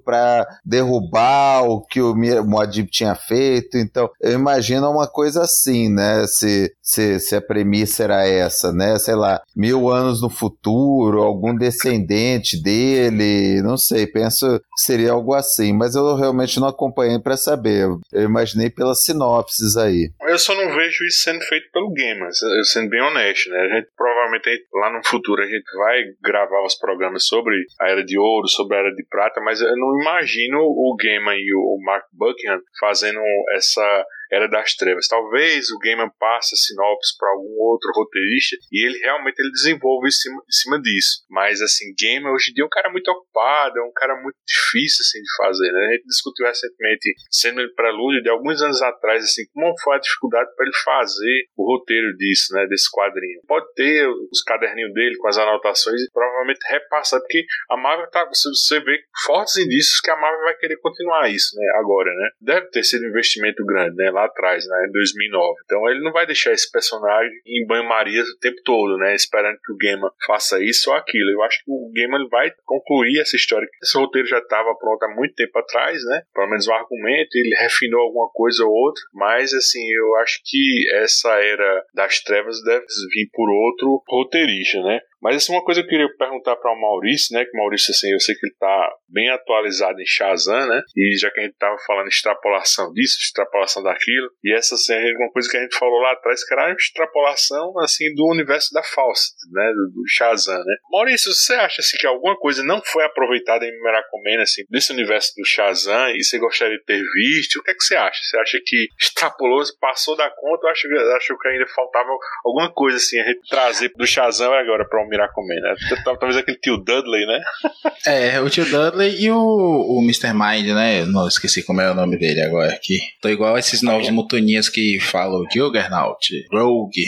para derrubar o que o Muad'Dib tinha feito. Então, eu imagino uma coisa assim, né? Se, se, se a premissa era essa, né? Sei lá, mil anos no futuro, algum descendente dele, não sei, penso que seria algo assim, mas eu realmente não acompanhei para saber. Eu imaginei pelas sinopses aí. Eu só não vejo isso sendo feito pelo gamer, sendo bem honesto, né? A gente provavelmente lá no futuro a gente vai gravar os programas sobre a Era de Ouro, sobre a Era de Prata mas eu não imagino o Gaiman e o Mark Buckingham fazendo essa era das Trevas. Talvez o Gaiman passe a sinopse para algum outro roteirista e ele realmente ele desenvolve em cima, em cima disso. Mas assim, Gaiman hoje em dia é um cara muito ocupado, é um cara muito difícil assim de fazer. Né? A gente discutiu recentemente, sendo ele prelúdio de alguns anos atrás, assim, como foi a dificuldade para ele fazer o roteiro disso, né, desse quadrinho. Pode ter os caderninhos dele com as anotações e provavelmente repassar, porque a Marvel tá, você vê fortes indícios que a Marvel vai querer continuar isso, né, agora, né? Deve ter sido um investimento grande, né? Lá atrás, né, em 2009. Então ele não vai deixar esse personagem em banho-maria o tempo todo, né, esperando que o Gaiman faça isso ou aquilo. Eu acho que o Gaiman vai concluir essa história. Esse roteiro já estava pronto há muito tempo atrás, né, pelo menos o argumento, ele refinou alguma coisa ou outra, mas assim, eu acho que essa era das trevas deve vir por outro roteirista, né. Mas assim, uma coisa que eu queria perguntar para o Maurício, né? Que o Maurício, assim, eu sei que ele tá bem atualizada em Shazam, né? E já que a gente tava falando extrapolação disso, extrapolação daquilo, e essa assim, é uma coisa que a gente falou lá atrás, que era a extrapolação assim do universo da Fawcett, né? Do, Shazam, né? Maurício, você acha assim, que alguma coisa não foi aproveitada em Miracoman, assim, desse universo do Shazam e você gostaria de ter visto? O que é que você acha? Você acha que extrapolou, passou da conta ou acho, acho que ainda faltava alguma coisa assim a gente trazer do Shazam agora para o Miracoman, né? Talvez aquele tio Dudley, né? é, o tio Dudley e o, o Mr. Mind, né? Não esqueci como é o nome dele agora aqui. Tô igual a esses novos mutuninhas que falam Juggernaut, Rogue.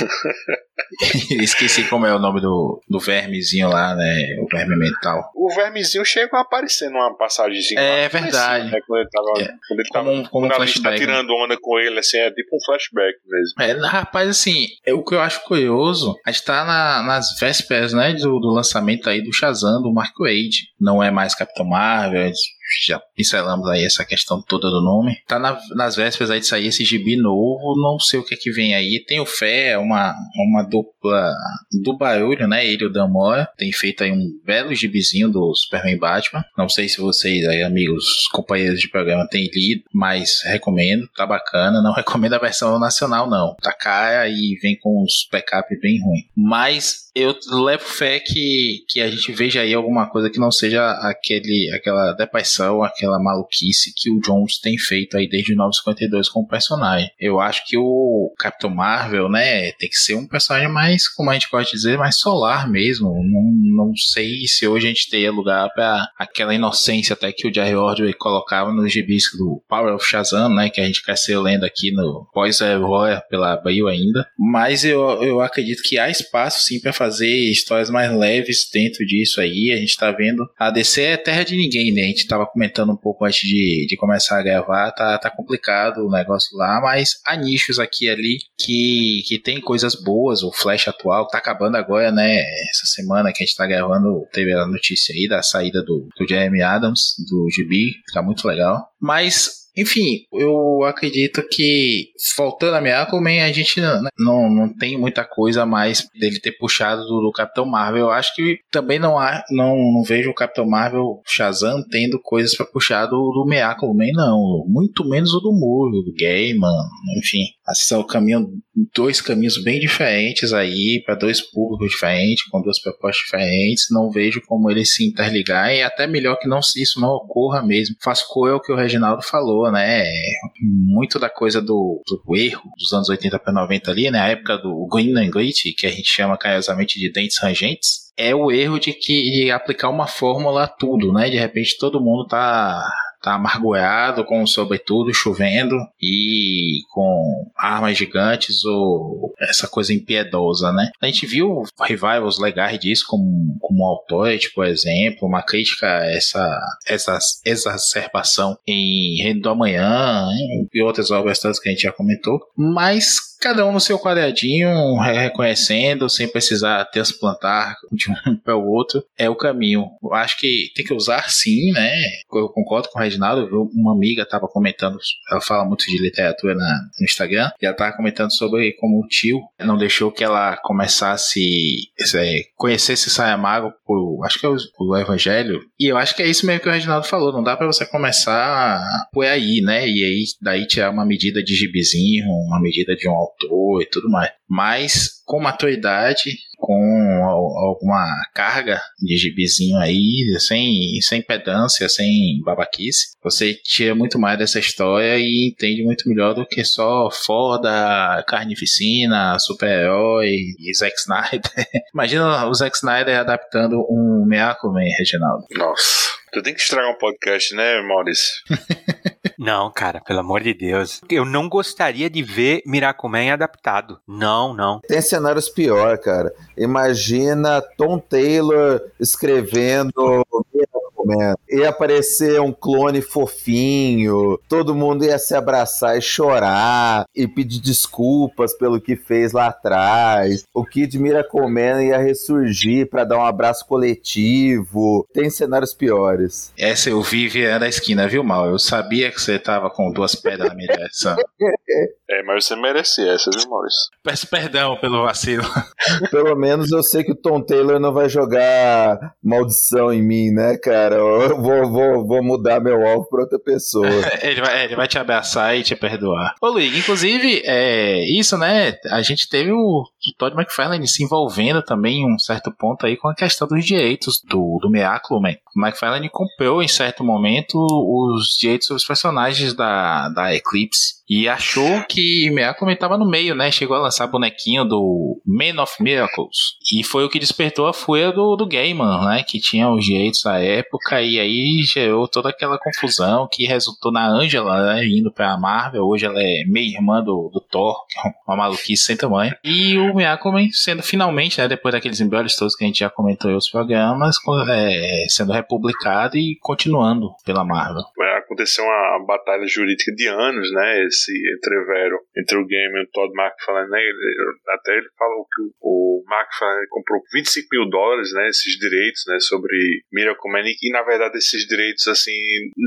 Esqueci como é o nome do, do vermezinho lá, né? O verme mental. O vermezinho chega a aparecer numa passagemzinha. É verdade. né? Quando ele tava. É. Quando ele tava. Como como um tá flashback. né? tirando onda com ele, assim, é tipo um flashback mesmo. É, rapaz, assim, é, o que eu acho curioso, a gente tá na, nas vésperas, né, do, do lançamento aí do Shazam, do Mark Wade. Não é mais Capitão Marvel, já pincelamos aí essa questão toda do nome. Tá na, nas vésperas aí de sair esse gibi novo, não sei o que é que vem aí. Tem o Fé, uma, uma dupla do barulho, né? Ele e o Damora. Tem feito aí um belo gibizinho do Superman Batman. Não sei se vocês aí, amigos, companheiros de programa, têm lido, mas recomendo, tá bacana. Não recomendo a versão nacional, não. Tá cara e vem com uns backup bem ruim. Mas eu levo fé que, que a gente veja aí alguma coisa que não seja aquele, aquela depressão, aquela maluquice que o Jones tem feito aí desde 1952 com o personagem. Eu acho que o Capitão Marvel, né, tem que ser um personagem mais, como a gente pode dizer, mais solar mesmo. Não, não sei se hoje a gente teria lugar para aquela inocência até que o Jerry Ordway colocava nos gibis do Power of Shazam, né, que a gente cresceu lendo aqui no pós-Royal pela Abril ainda. Mas eu, eu acredito que há espaço sim para fazer histórias mais leves dentro disso aí. A gente tá vendo. A DC é terra de ninguém, né? A gente tava comentando um pouco antes de, de começar a gravar. Tá, tá complicado o negócio lá, mas há nichos aqui e ali que, que tem coisas boas. O Flash atual tá acabando agora, né? Essa semana que a gente tá gravando, teve a notícia aí da saída do, do Jeremy Adams, do GB. Tá muito legal. Mas enfim, eu acredito que, faltando a Aquaman, a gente não, não, não tem muita coisa mais dele ter puxado do, do, Capitão Marvel. Eu acho que também não há, não, não vejo o Capitão Marvel Shazam tendo coisas para puxar do, do Aquaman, não. Muito menos o do Moore, do Gaiman, enfim. Assim, são caminho, dois caminhos bem diferentes aí, para dois públicos diferentes, com duas propostas diferentes. Não vejo como eles se interligar. E é até melhor que não se isso não ocorra mesmo. Faz com o que o Reginaldo falou, né? Muito da coisa do, do erro dos anos 80 para 90 ali, né? A época do Green Grit, que a gente chama carinhosamente de dentes rangentes, é o erro de que de aplicar uma fórmula a tudo, né? De repente todo mundo tá tá amargurado, com sobretudo chovendo e com armas gigantes ou essa coisa impiedosa, né? A gente viu revivals legais disso, como, como Authority, por exemplo, uma crítica a essa, essa exacerbação em Reino do Amanhã e outras obras que a gente já comentou, mas cada um no seu quadradinho, reconhecendo, sem precisar transplantar de um para o outro, é o caminho. Eu acho que tem que usar sim, né? Eu concordo com o Reginaldo, uma amiga estava comentando, ela fala muito de literatura na, no Instagram, e ela estava comentando sobre como o tio não deixou que ela começasse, é, conhecesse Sayamago por, acho que é o, o Evangelho, e eu acho que é isso mesmo que o Reginaldo falou, não dá para você começar por aí, né? E aí daí tirar uma medida de gibizinho, uma medida de um autor e tudo mais. Mas com maturidade, com alguma carga de gibizinho aí, sem, sem pedância, sem babaquice, você tira muito mais dessa história e entende muito melhor do que só Forda, Carnificina, Super-Herói e Zack Snyder. Imagina o Zack Snyder adaptando um Meakumen, Reginaldo. Nossa. Tu tem que estragar um podcast, né, Maurício? não, cara, pelo amor de Deus. Eu não gostaria de ver Miracuman adaptado. Não, não. Tem cenários pior, cara. Imagina Tom Taylor escrevendo Ia aparecer um clone fofinho, todo mundo ia se abraçar e chorar e pedir desculpas pelo que fez lá atrás. O Kid Miracle ia ressurgir para dar um abraço coletivo. Tem cenários piores. Essa eu vi da esquina, viu, Mal? Eu sabia que você tava com duas pedras na minha direção. É, mas você merecia essa, viu, Maurício? Peço perdão pelo vacilo. Pelo menos eu sei que o Tom Taylor não vai jogar maldição em mim, né, cara? Eu vou, vou, vou mudar meu alvo pra outra pessoa. ele, vai, ele vai te abraçar e te perdoar. Ô, Luiz, inclusive, é, isso, né? A gente teve o, Todd McFarlane se envolvendo também em um certo ponto aí com a questão dos direitos do, do Meaculo, man. O McFarlane comprou em certo momento os direitos dos personagens da, da Eclipse e achou que Miracle estava no meio, né? Chegou a lançar bonequinho do Man of Miracles. E foi o que despertou a fúria do, do Gaiman, né? Que tinha os direitos à época e aí gerou toda aquela confusão que resultou na Angela, né? Indo pra Marvel. Hoje ela é meia irmã do, do Thor, é uma maluquice sem tamanho. E o Miracle sendo finalmente, né? Depois daqueles embrólios todos que a gente já comentou em outros programas, é, sendo republicado e continuando pela Marvel. Aconteceu uma batalha jurídica de anos, né? esse entrevero entre o game e o Todd McFarlane, né? Até ele falou que o, o McFarlane comprou 25 mil dólares, né? Esses direitos, né? Sobre Miracle Man e, na verdade esses direitos, assim,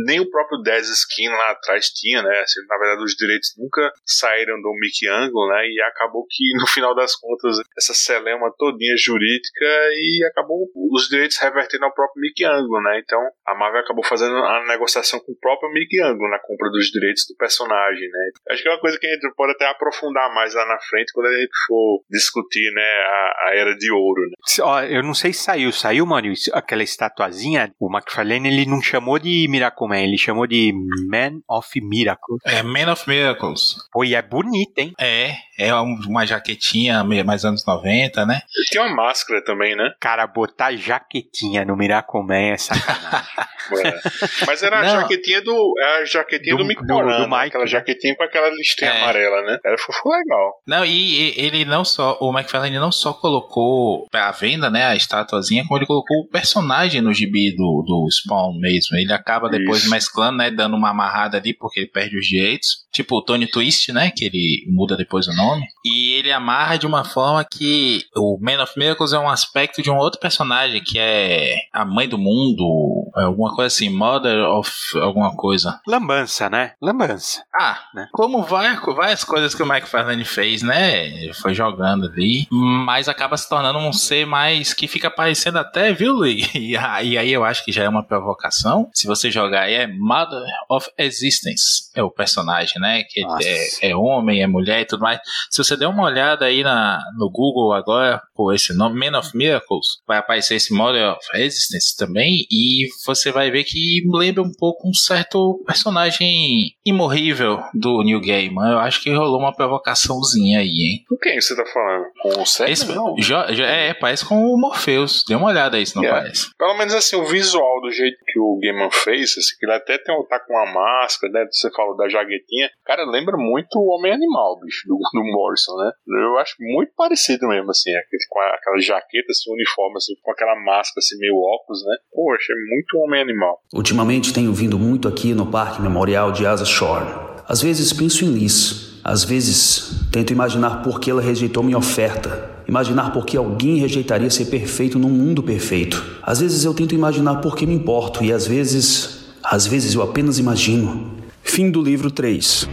nem o próprio Dez Skin lá atrás tinha, né? Assim, na verdade os direitos nunca saíram do Mickey Angle, né? E acabou que no final das contas essa celema todinha jurídica e acabou os direitos revertendo ao próprio Mickey Angle, né? Então a Marvel acabou fazendo a negociação com o próprio Mickey Angle na compra dos direitos do personagem, né? né? Acho que é uma coisa que a gente pode até aprofundar mais lá na frente quando a gente for discutir, né, a, a era de ouro, né? Ó, eu não sei se saiu, saiu, mano, aquela estatuazinha, o McFarlane ele não chamou de Miracle Man, ele chamou de Man of Miracles. É, Man of Miracles. Pô, e é bonito, hein? É, é uma jaquetinha mais anos 90, né? E tem uma máscara também, né? Cara, botar jaquetinha no Miracle Man é sacanagem. é. Mas era não. a jaquetinha do, é a jaquetinha do, do do, do né? aquela jaquetinha com aquela listinha é. amarela, né? Era foi legal. Não, e, e, ele não só, o McFarlane não só colocou pra venda, né, a estatuazinha, como ele colocou o personagem no gibi do, do Spawn mesmo. Ele acaba depois Isso. mesclando, né, dando uma amarrada ali porque ele perde os direitos. Tipo o Tony Twist, né, que ele muda depois o nome. E ele amarra de uma forma que o Man of Miracles é um aspecto de um outro personagem que é a mãe do mundo, alguma coisa assim, Mother of alguma coisa. Lambança, né? Lambança. Ah, né? como vai, várias coisas que o Mike Farlane fez, né? Ele foi jogando ali, mas acaba se tornando um ser mais que fica parecendo até, viu, Lee? E, aí eu acho que já é uma provocação. Se você jogar aí, é Mother of Existence, é o personagem, né? Que é, é, homem, é mulher e tudo mais. Se você der uma olhada aí na, no Google agora, por esse nome, Man of Miracles, vai aparecer esse Mother of Existence também, e você vai ver que lembra um pouco um certo personagem imorrível do New Game. Eu acho que rolou uma provocaçãozinha aí, hein? Com quem você tá falando? Com o Seth? Esse, já, já, é, parece com o Morpheus. Dê uma olhada aí se não yeah. parece. Pelo menos assim, o visual do jeito que o Gaiman fez, assim, que ele até tem, tá com uma máscara, né? Você falou da jaguetinha. Cara, lembra muito o Homem-Animal, bicho, do, do Morrison, né? Eu acho muito parecido mesmo, assim, com aquela jaqueta, assim, uniforme, assim, com aquela máscara, assim, meio óculos, né? Pô, achei muito Homem-Animal. Ultimamente tenho vindo muito aqui no Parque Memorial de Asa Shore. Às vezes penso em Liz. Às vezes tento imaginar por que ela rejeitou minha oferta. Imaginar por que alguém rejeitaria ser perfeito num mundo perfeito. Às vezes eu tento imaginar por que me importo e às vezes, às vezes eu apenas imagino. Fim do livro 3.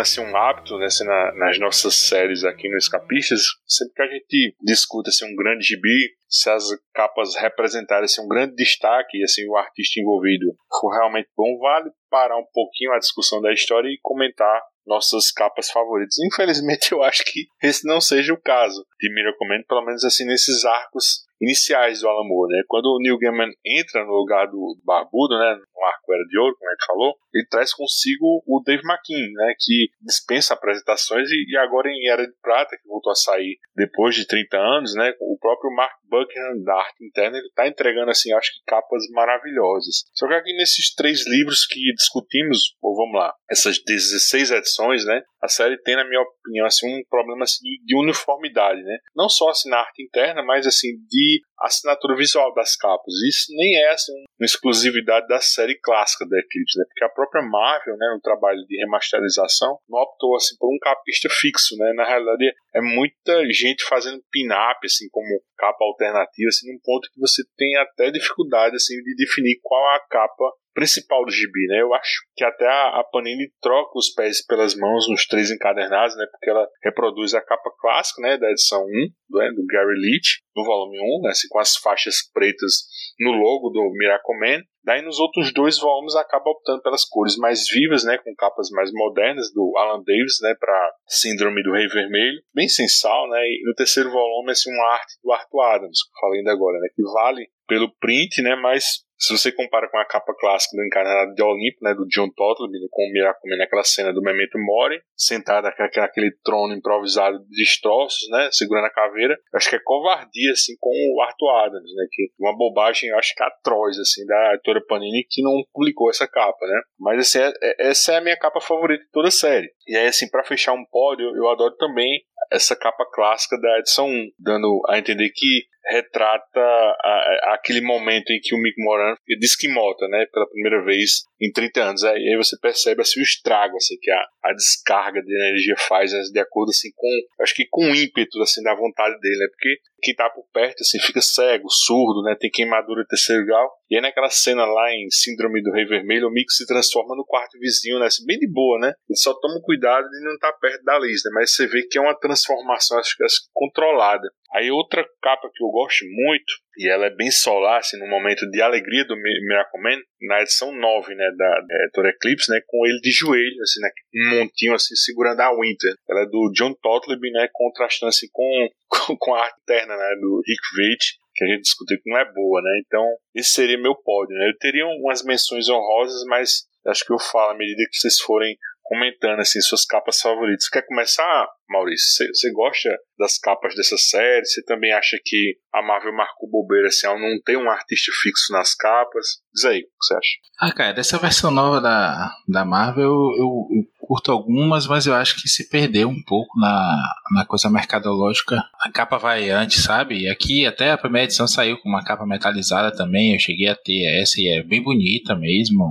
Assim, um hábito né, assim, na, nas nossas séries aqui no Escapistas, sempre que a gente discuta assim, um grande gibi, se as capas representarem assim, um grande destaque e assim, o artista envolvido for realmente bom, vale parar um pouquinho a discussão da história e comentar nossas capas favoritas. Infelizmente, eu acho que esse não seja o caso de Miracle Man, pelo menos assim nesses arcos iniciais do Alan Moore, né? Quando o Neil Gaiman entra no lugar do Barbudo, né, no arco Era de Ouro, como gente falou, ele traz consigo o Dave McKean, né, que dispensa apresentações e, e, agora em Era de Prata, que voltou a sair depois de 30 anos, né, o próprio Mark Buckingham da arte interna, ele tá entregando, assim, acho que capas maravilhosas. Só que aqui nesses três livros que discutimos, ou vamos lá, essas 16 edições, né, a série tem, na minha opinião, assim, um problema assim, de uniformidade, né? Não só assim, na arte interna, mas assim, de a assinatura visual das capas. Isso nem é assim, uma exclusividade da série clássica da Eclipse, né? Porque a própria Marvel, né, no trabalho de remasterização, não optou assim por um capista fixo, né? Na realidade, é muita gente fazendo pin-up assim como capa alternativa, assim, num ponto que você tem até dificuldade assim de definir qual a capa principal do gibi, né? Eu acho que até a, a, Panini troca os pés pelas mãos nos três encadernados, né? Porque ela reproduz a capa clássica, né? Da edição 1, do, né? do Gary Leach, no volume 1, né? Assim, com as faixas pretas no logo do Miracle Man. Daí nos outros dois volumes acaba optando pelas cores mais vivas, né, com capas mais modernas do Alan Davis, né, para Síndrome do Rei Vermelho, bem sensal, né. E no terceiro volume assim uma arte do Arthur Adams, que eu falei ainda agora, né, que vale pelo print, né, mas se você compara com a capa clássica do Encarnado de Olimpo, né, do John Totleby, né, com o Miracle naquela cena do Memento Mori, sentado naquele trono improvisado de destroços, né, segurando a caveira, acho que é covardia, assim, com o Arthur Adams, né, que uma bobagem, acho que atroz, assim, da editora Panini que não publicou essa capa, né, mas, assim, é, é, essa é a minha capa favorita de toda a série. E aí, assim, para fechar um pódio, eu adoro também essa capa clássica da edição 1, dando a entender que retrata a, a, aquele momento em que o Mick Moran desquimota, né, pela primeira vez em 30 anos. Aí, aí você percebe assim, o estrago assim, que a, a descarga de energia faz, né, de acordo assim, com, acho que com o ímpeto assim, da vontade dele, né, porque quem tá por perto assim, fica cego, surdo, né, tem queimadura de terceiro grau. E aí naquela cena lá em Síndrome do Rei Vermelho, o Mick se transforma no quarto vizinho, né, assim, bem de boa, né, ele só toma cuidado de não estar tá perto da Liz, né, mas você vê que é uma transformação, acho que controlada. Aí outra capa que eu gosto muito, e ela é bem solar, assim, no momento de alegria do Miracle Man, na edição 9, né, da, da editora Eclipse, né, com ele de joelho, assim, né, um montinho, assim, segurando a Winter. Ela é do John Totleby, né, contrastando, assim, com, com, com a arte interna, né, do Rick Veitch, que a gente discutiu que não é boa, né, então esse seria meu pódio, né. Eu teria umas menções honrosas, mas acho que eu falo à medida que vocês forem comentando assim suas capas favoritas. Quer começar, Maurício? Você gosta das capas dessa série? Você também acha que a Marvel marcou bobeira assim, ao não ter um artista fixo nas capas? Diz aí, o que você acha? Ah, cara, dessa versão nova da, da Marvel eu, eu, eu curto algumas, mas eu acho que se perdeu um pouco na, na coisa mercadológica. A capa vai antes, sabe? Aqui até a primeira edição saiu com uma capa metalizada também. Eu cheguei a ter essa e é bem bonita mesmo,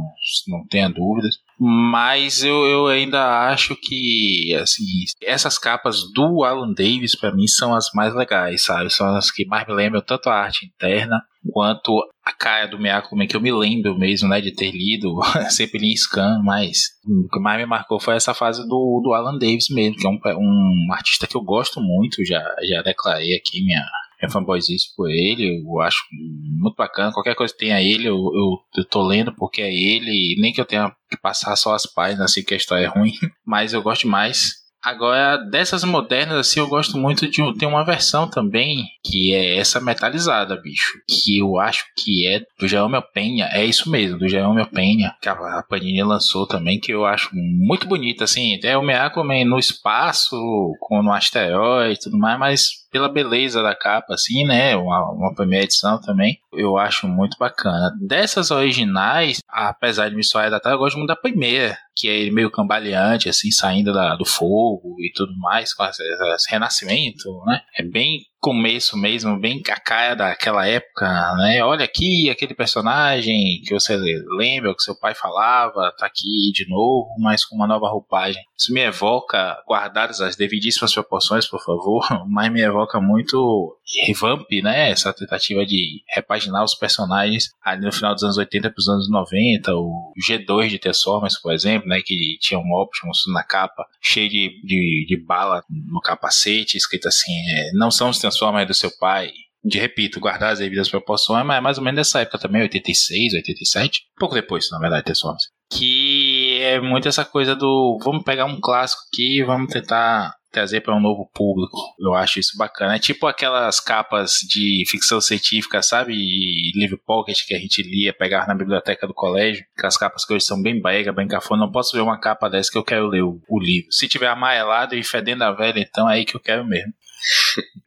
não tenha dúvidas. Mas eu, eu ainda acho que assim, essas capas do Alan Davis para mim são as mais legais, sabe? São as que mais me lembram tanto a arte interna quanto a cara do Miyakumi, que eu me lembro mesmo, né, de ter lido, sempre em scan, mas o que mais me marcou foi essa fase do, do Alan Davis mesmo, que é um, um artista que eu gosto muito, já, já declarei aqui minha, minha fanboyzice por ele, eu acho muito bacana, qualquer coisa que tenha ele, eu, eu, eu tô lendo porque é ele, nem que eu tenha que passar só as páginas, assim, que a história é ruim, mas eu gosto mais Agora, dessas modernas, assim, eu gosto muito de. Tem uma versão também que é essa metalizada, bicho. Que eu acho que é do Jaume Penha. É isso mesmo, do Jaume Penha. Que a Panini lançou também, que eu acho muito bonita, assim. É o Miracle no espaço, com no asteroide e tudo mais, mas pela beleza da capa, assim, né? Uma, uma primeira edição também. Eu acho muito bacana. Dessas originais, apesar de me soar da eu gosto muito da primeira, que é meio cambaleante, assim, saindo da, do fogo e tudo mais, com esse renascimento, né? É bem começo mesmo, bem a cara daquela época, né? Olha aqui aquele personagem que você lembra, que seu pai falava, tá aqui de novo, mas com uma nova roupagem. Isso me evoca, guardadas as devidíssimas proporções, por favor, mas me evoca muito revamp, né? Essa tentativa de repaginar os personagens ali no final dos anos 80 para os anos 90, o G2 de Transformers, por exemplo, né? Que tinha um Optimus na capa, cheio de, de, de bala no capacete, escrito assim, é, não são os Transformers do seu pai. De repito, guardar as devidas proporções, mas é mais ou menos nessa época também, 86, 87, pouco depois, na verdade, Transformers. Que é muito essa coisa do vamos pegar um clássico aqui e vamos tentar trazer para um novo público. Eu acho isso bacana. É tipo aquelas capas de ficção científica, sabe? E livro pocket que a gente lia, pegar na biblioteca do colégio. Aquelas capas que hoje são bem brega, bem cafona. Não posso ver uma capa dessa que eu quero ler o, o livro. Se tiver amarelado e fedendo a velha, então é aí que eu quero mesmo.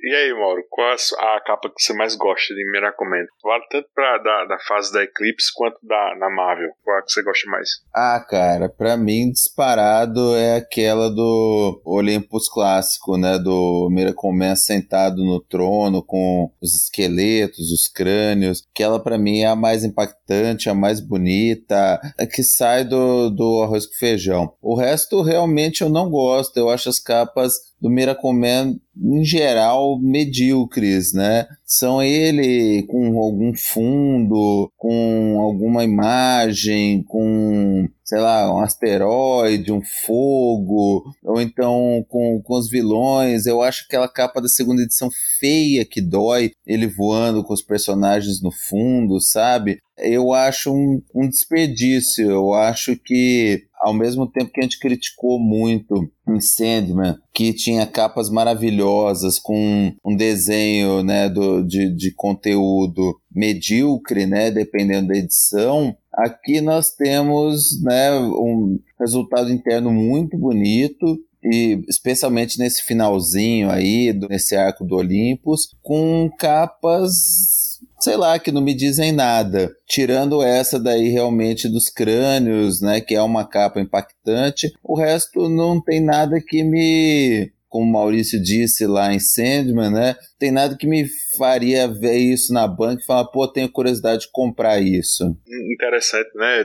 E aí, Mauro, qual a, a, capa que você mais gosta de Miracoman? Vale tanto pra, da, da fase da Eclipse quanto da na Marvel. Qual a que você gosta mais? Ah, cara, pra mim, disparado é aquela do Olympus clássico, né? Do Miracoman sentado no trono com os esqueletos, os crânios. Aquela pra mim é a mais impactante, a mais bonita, a que sai do, do arroz com feijão. O resto realmente eu não gosto. Eu acho as capas do Miracoman em geral medíocres, né? São ele com algum fundo, com alguma imagem, com sei lá, um asteroide, um fogo, ou então com, com os vilões. Eu acho aquela capa da segunda edição feia que dói, ele voando com os personagens no fundo, sabe? Eu acho um, um desperdício. Eu acho que ao mesmo tempo que a gente criticou muito em Sandman, que tinha capas maravilhosas com um desenho né, do, de, de conteúdo medíocre, né, dependendo da edição, aqui nós temos né, um resultado interno muito bonito e especialmente nesse finalzinho aí, nesse arco do Olympus, com capas sei lá, que não me dizem nada. Tirando essa daí realmente dos crânios, né, que é uma capa impactante, o resto não tem nada que me como o Maurício disse lá em Sandman, né? Tem nada que me faria ver isso na banca e falar, pô, tenho curiosidade de comprar isso. Interessante, né?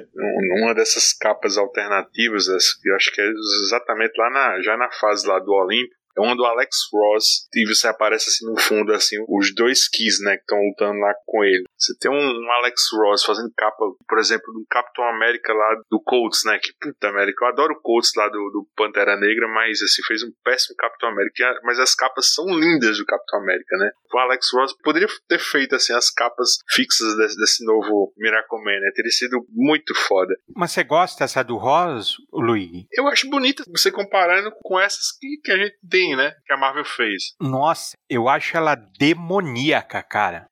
Uma dessas capas alternativas, eu acho que é exatamente lá na, já na fase lá do Olimpo, é uma do Alex Ross, e você aparece assim no fundo, assim, os dois Keys, né, que estão lutando lá com ele. Você tem um, um, Alex Ross fazendo capa, por exemplo, do Capitão América lá do Colts, né, que puta América, eu adoro o Colts lá do, do Pantera Negra, mas assim, fez um péssimo Capitão América, mas as capas são lindas do Capitão América, né. O Alex Ross poderia ter feito, assim, as capas fixas desse, desse novo Miracle Man, né, teria sido muito foda. Mas você gosta dessa do Ross, Luigi? Eu acho bonita, você comparando com essas que, que a gente tem né? Que a Marvel fez. Nossa, eu acho ela demoníaca, cara.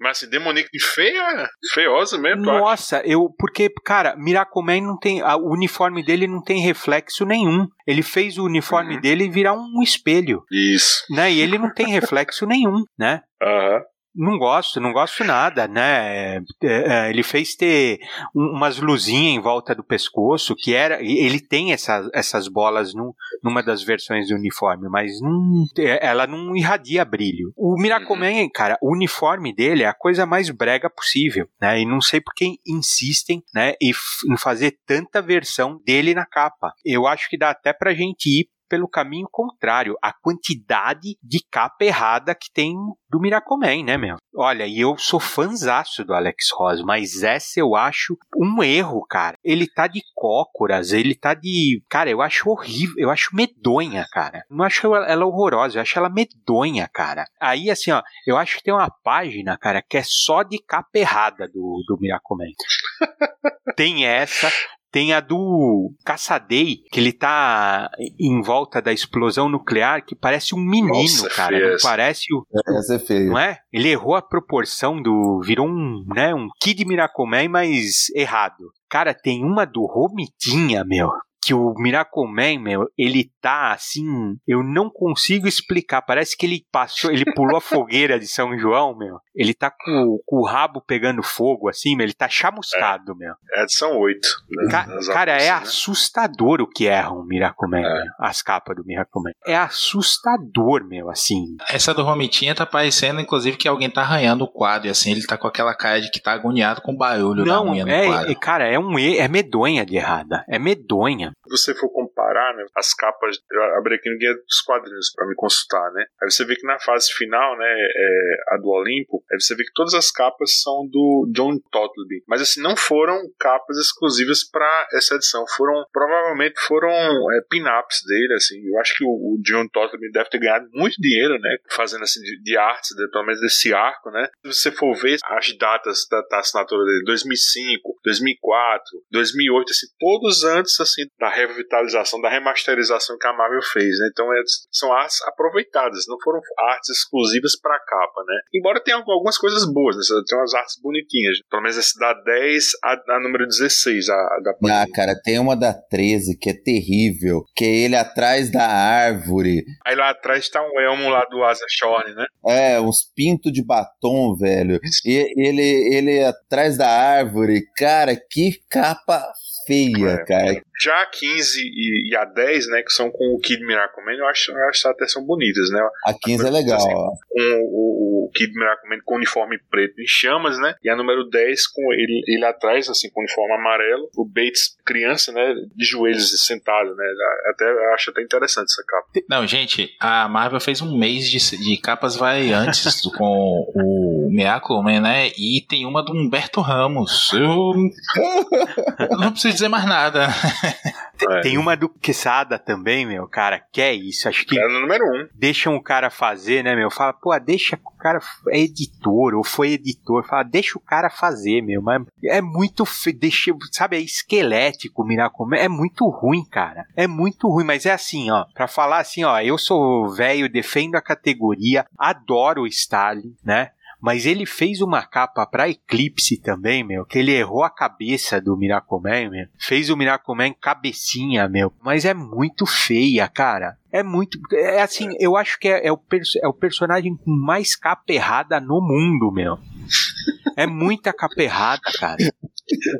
Mas assim, demoníaca de feia? Feiosa mesmo? Nossa, eu. Porque, cara, Miracoman não tem. A, o uniforme dele não tem reflexo nenhum. Ele fez o uniforme uhum. dele virar um espelho. Isso. Né? E ele não tem reflexo nenhum, né? Aham. Uhum. Não gosto, não gosto nada, né? É, é, ele fez ter umas luzinhas em volta do pescoço, que era. Ele tem essa, essas bolas num, numa das versões do uniforme, mas não, é, ela não irradia brilho. O Miracoman, uhum. cara, o uniforme dele é a coisa mais brega possível, né? E não sei por que insistem, né, em fazer tanta versão dele na capa. Eu acho que dá até pra gente ir pelo caminho contrário, a quantidade de capa errada que tem do Miracoman, né, meu? Olha, e eu sou fanzaço do Alex Ross, mas essa eu acho um erro, cara. Ele tá de cócoras, ele tá de. Cara, eu acho horrível, eu acho medonha, cara. Não acho ela horrorosa, eu acho ela medonha, cara. Aí, assim, ó, eu acho que tem uma página, cara, que é só de capa errada do, do Miracoman. tem essa, tem a do Caçadei, que ele tá em volta da explosão nuclear, que parece um menino, Nossa, cara. Não parece o. Essa é feio. Não é? Ele errou a proporção do. Virou um, né, um Kid Miracoman, mas errado. Cara, tem uma do Romitinha, meu que o Miracle Man, meu, ele tá assim, eu não consigo explicar. Parece que ele passou, ele pulou a fogueira de São João, meu. Ele tá com, com, o rabo pegando fogo, assim, meu. Ele tá chamuscado, é, meu. É, são oito. Né, Ca cara, é né? assustador o que erram o Miracle Man, é. as capas do Miracle Man. É assustador, meu, assim. Essa do Romitinha tá parecendo, inclusive, que alguém tá arranhando o quadro, e assim, ele tá com aquela cara de que tá agoniado com o barulho não, da unha é, no quadro. É, cara, é um é medonha de errada. É medonha. Se você for comparar, né, as capas, eu abri aqui no guia dos quadrinhos para me consultar, né? Aí você vê que na fase final, né, é, a do Olimpo, aí você vê que todas as capas são do John Totleby, mas assim não foram capas exclusivas para essa edição, foram provavelmente foram é, pin-ups dele, assim. Eu acho que o, o John Totleby deve ter ganhado muito dinheiro, né, fazendo assim de, de artes, de, pelo menos desse arco, né? Se você for ver as datas da, da assinatura dele, 2005, 2004, 2008, assim, todos antes assim da revitalização, da remasterização que a Marvel fez, né? Então são artes aproveitadas, não foram artes exclusivas para a capa, né? Embora tenha algumas coisas boas, né? tem umas artes bonitinhas, pelo menos essa da 10 a, a número 16, a, a da Ah, cara, tem uma da 13 que é terrível, que é ele atrás da árvore. Aí lá atrás tá um elmo lá do Asa Shorn, né? É, uns pintos de batom, velho. E ele, ele atrás da árvore. Cara, que capa feia, É. cara. Já a 15 e, e a 10, né, que são com o Kid Miracle Man, eu acho, eu acho que até são bonitas, né? A 15 é legal, Assim, ó. Com o, o Kid Miracle Man com o uniforme preto em chamas, né? E a número 10 com ele, ele atrás, assim, com o uniforme amarelo. O Bates, criança, né? De joelhos e sentado, né? Até, eu acho até interessante essa capa. Não, gente, a Marvel fez um mês de, de capas variantes com o Miracle Man, né? E tem uma do Humberto Ramos. Eu não preciso dizer mais nada. É. Tem uma do Quesada também, meu, cara, que é isso. Acho que É no número 1. deixam o cara fazer, né, meu? Fala, pô, deixa o cara é editor ou foi editor. Fala, deixa o cara fazer, meu. Mas é muito, fe... deixa, sabe, é esquelético o Miracle É muito ruim, cara. É muito ruim, mas é assim, ó. Pra falar assim, ó, eu sou velho, defendo a categoria, adoro o Stalin, né? Mas ele fez uma capa pra Eclipse também, meu, que ele errou a cabeça do Miracle meu. Fez o Miracle cabecinha, meu. Mas é muito feia, cara. É muito. É assim, eu acho que é, é o, é o personagem com mais capa errada no mundo, meu. É muita capa errada, cara.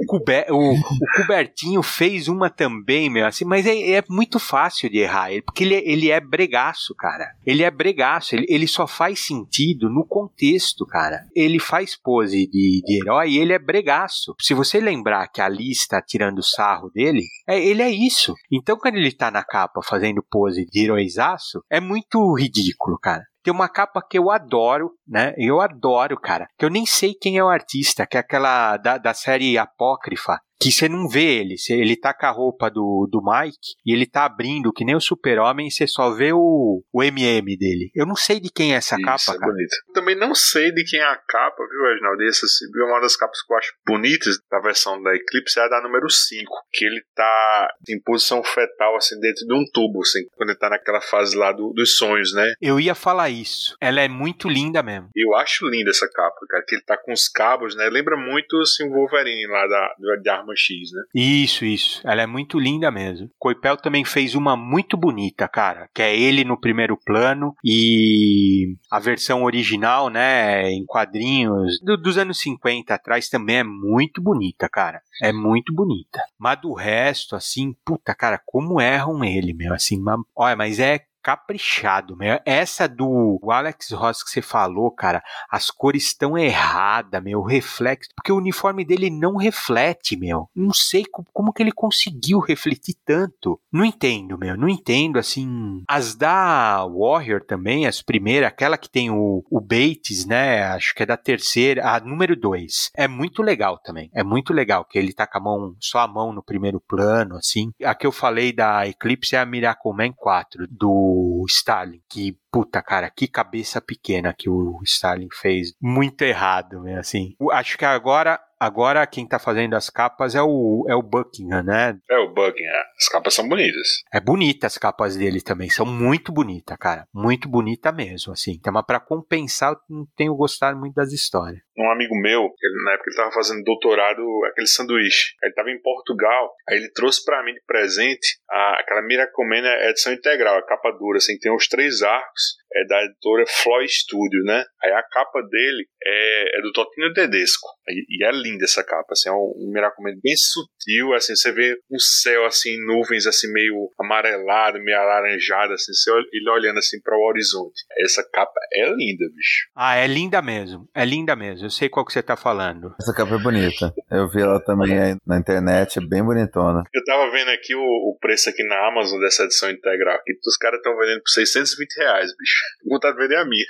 O, Cuber- o- o Cubertinho fez uma também, meu, assim, mas é, é muito fácil de errar porque ele, é- ele é bregaço, cara. Ele é bregaço, ele, ele só faz sentido no contexto, cara. Ele faz pose de, de herói e ele é bregaço. Se você lembrar que a Liz tá tirando sarro dele, é, ele é isso. Então, quando ele tá na capa fazendo pose de heróizaço, é muito ridículo, cara. Tem uma capa que eu adoro, né? Eu adoro, cara. Que eu nem sei quem é o artista, que é aquela da, da série Apócrifa. Que você não vê ele. Ele tá com a roupa do, do Mike e ele tá abrindo que nem o super-homem e você só vê o, o MM dele. Eu não sei de quem é essa Isso, capa, é cara. bonito. Também não sei de quem é a capa, viu, Reginaldo? Essa, viu, uma das capas que eu acho bonitas da versão da Eclipse é a da número 5, que ele tá em posição fetal, assim, dentro de um tubo, assim, quando ele tá naquela fase lá do- dos sonhos, né? Eu ia falar isso. Ela é muito linda mesmo. Eu acho linda essa capa, cara, que ele tá com os cabos, né? Lembra muito, assim, o Wolverine lá da, de Arma X, né? Isso, isso. Ela é muito linda mesmo. Coipel também fez uma muito bonita, cara. Que é ele no primeiro plano e a versão original, né, em quadrinhos do- dos anos 50 atrás também é muito bonita, cara. É muito bonita. Mas do resto, assim, puta, cara, como erram ele, meu, assim, olha, mas é caprichado, meu. Essa do Alex Ross que você falou, cara, as cores estão erradas, meu, o reflexo, porque o uniforme dele não reflete, meu. Não sei co- como, que ele conseguiu refletir tanto. Não entendo, meu, não entendo, assim. As da Warrior também, as primeiras, aquela que tem o, o Bates, né, acho que é da terceira, a número 2. É muito legal também, é muito legal, que ele tá com a mão, só a mão no primeiro plano, assim. A que eu falei da Eclipse é a Miracle Man 4, do Stalin, que Puta, cara, que cabeça pequena que o Stalin fez. Muito errado, né? Assim. O- Acho que agora, agora quem tá fazendo as capas é o, é o Buckingham, né? É o Buckingham. As capas são bonitas. É bonita as capas dele também. São muito bonitas, cara. Muito bonita mesmo, assim. Então, mas pra compensar, eu não tenho gostado muito das histórias. um amigo meu, ele- na época ele tava fazendo doutorado, aquele sanduíche. Ele tava em Portugal, aí ele trouxe pra mim de presente a, aquela Miracomena edição integral, a capa dura, assim, tem os três arcos, é da editora Floy Studio, né? Aí a capa dele é, é do Totino Tedesco, e, e é linda essa capa, assim, é um, um Miracomena bem sutil, assim, você vê um céu, assim, nuvens, assim, meio amarelado, meio alaranjado, assim, você ele olhando, assim, para o horizonte. Essa capa é linda, bicho. Ah, é linda mesmo. É linda mesmo. Eu sei qual que você tá falando. Essa capa é bonita. Eu vi ela também aí na internet, é bem bonitona. Eu tava vendo aqui o, o preço aqui na Amazon dessa edição integral. Que os caras estão vendendo por 620 reais, bicho. Vontade de vender a minha.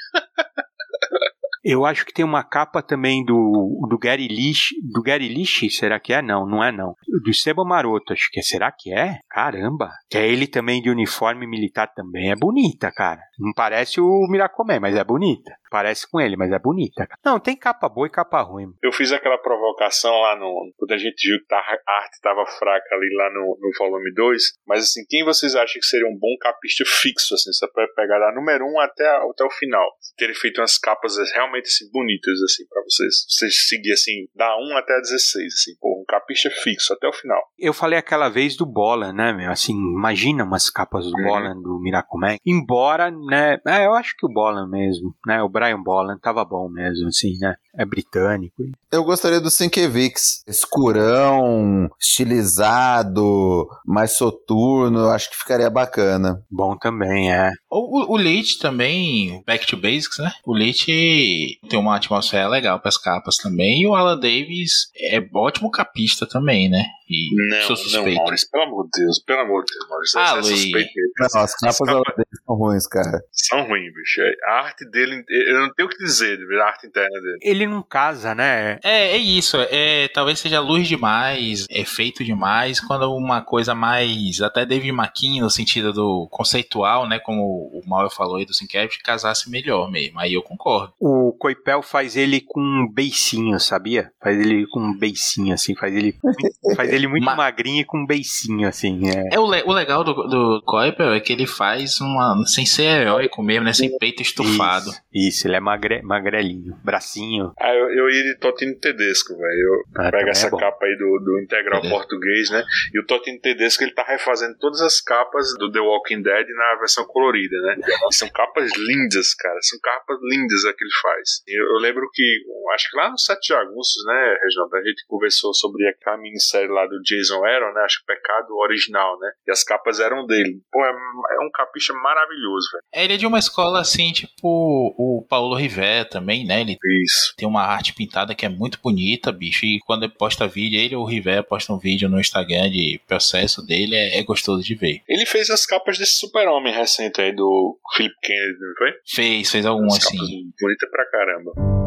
Eu acho que tem uma capa também do, do Gary Lish. Do Gary Lish, será que é? Não, não é não. Do Esteban Maroto, acho que é. Será que é? Caramba. Que é ele também de uniforme militar também. É bonita, cara. Não parece o Miracomé, mas é bonita. Parece com ele, mas é bonita. Não, tem capa boa e capa ruim. Eu fiz aquela provocação lá no. Quando a gente viu que a arte tava fraca ali lá no, no volume 2. Mas assim, quem vocês acham que seria um bom capista fixo, assim, só pra pegar da número 1 um até, até o final? Terem feito umas capas realmente assim, bonitas, assim, pra vocês. Vocês seguir assim, da 1 até a 16, assim, pô, um capista fixo até o final. Eu falei aquela vez do Bolan, né, meu? Assim, imagina umas capas do uhum. Bolan, do Miracumac. Embora, né, é, eu acho que o Bolan mesmo, né, o Brian Bolan tava bom mesmo, assim, né? É britânico. Eu gostaria do Sienkiewicz. Escurão, estilizado, mais soturno, eu acho que ficaria bacana. Bom também, é. O, o Leite também, Back to Basics, né? O Leite tem uma atmosfera legal para as capas também. E o Alan Davis é ótimo capista também, né? E não, não, Maurício, pelo amor de Deus, pelo amor de Deus, Maurício. Ah, é suspeito Não, as capas capa... dele são ruins, cara. São ruins, bicho. A arte dele, eu não tenho o que dizer a arte interna dele. Ele não casa, né? É, é isso. É, talvez seja luz demais, efeito demais, quando uma coisa mais, até David McKean, no sentido do conceitual, né, como o Mauro falou aí do Sincap, casasse melhor mesmo. Aí eu concordo. O Coipel faz ele com um beicinho, sabia? Faz ele com um beicinho, assim, faz ele, faz ele muito Ma magrinho e com um beicinho, assim. É, é o, le o legal do, do Coipel é que ele faz uma, sem ser heróico mesmo, né, sem peito estufado. Isso, isso ele é magre, magrelinho, bracinho. Ah, eu, eu ia de Totino Tedesco, velho. Eu ah, pego essa é capa aí do, do integral português, né? E o Totino Tedesco ele tá refazendo todas as capas do The Walking Dead na versão colorida, né? São capas lindas, cara. São capas lindas a que ele faz. Eu, eu lembro que, acho que lá no 7 de agosto, né, Reginaldo, a gente conversou sobre aquela minissérie lá do Jason Aaron, né? Acho que Pecado Original, né? E as capas eram dele. Pô, é, é um capicha maravilhoso, velho. É, ele é de uma escola assim, tipo o Paulo Rivé também, né? Ele Isso. tem uma arte pintada que é muito bonita, bicho. E quando ele posta vídeo, ele ou o Rivé posta um vídeo no Instagram de processo dele, é, é gostoso de ver. Ele fez as capas desse super-homem recente aí do Philip Kennedy, não foi? Fez, fez algum assim. Bonita pra caramba.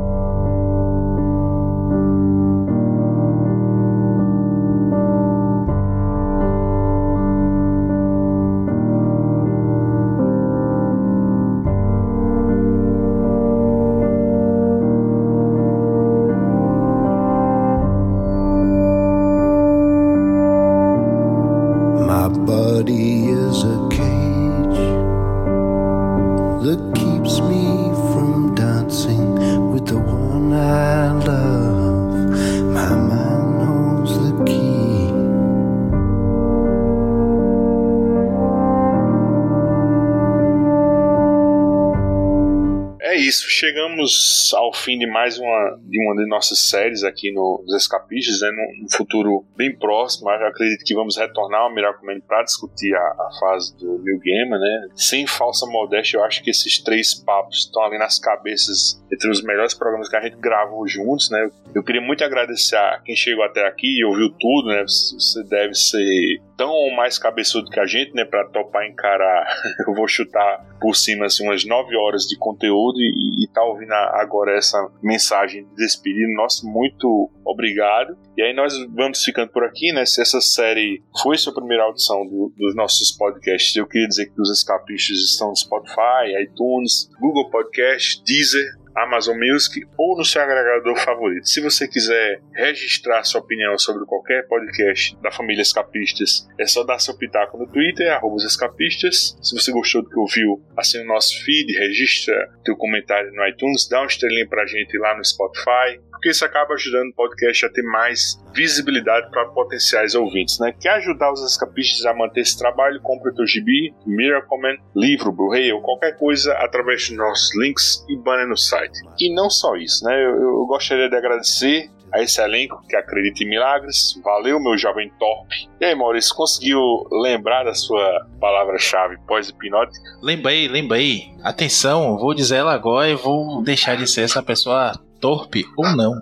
Chegamos ao fim de mais uma de uma de nossas séries aqui no, nos Escapistas, né, num, futuro bem próximo. Acredito que vamos retornar ao Miracle para discutir a, a, fase do New Gamer, né? Sem falsa modéstia, eu acho que esses três papos estão ali nas cabeças entre os melhores programas que a gente gravou juntos, né? Eu queria muito agradecer a quem chegou até aqui e ouviu tudo, né? Você deve ser tão mais cabeçudo que a gente, né, para topar encarar. eu vou chutar por cima assim umas 9 horas de conteúdo e, e tá ouvindo agora essa mensagem de despedida. Nosso muito obrigado. E aí nós vamos ficando por aqui, né? Se essa série foi sua primeira audição do, dos nossos podcasts, eu queria dizer que os escapistas estão no Spotify, iTunes, Google Podcast, Deezer, Amazon Music ou no seu agregador favorito. Se você quiser registrar sua opinião sobre qualquer podcast da família Escapistas, é só dar seu pitaco no Twitter, escapistas. Se você gostou do que ouviu, assine o nosso feed, registra teu comentário no iTunes, dá uma estrelinha pra gente lá no Spotify, porque isso acaba ajudando o podcast a ter mais visibilidade para potenciais ouvintes, né? Quer ajudar os escapistas a manter esse trabalho? Compre o teu gibi, Miracleman, livro, Blu-ray ou qualquer coisa através dos nossos links e banner no site. E não só isso, né? Eu, eu gostaria de agradecer a esse elenco que acredita em milagres. Valeu, meu jovem torpe. E aí, Maurício, conseguiu lembrar da sua palavra-chave pós-hipnótica? Lembrei, lembrei. Atenção, vou dizer ela agora e vou deixar de ser essa pessoa torpe ou não.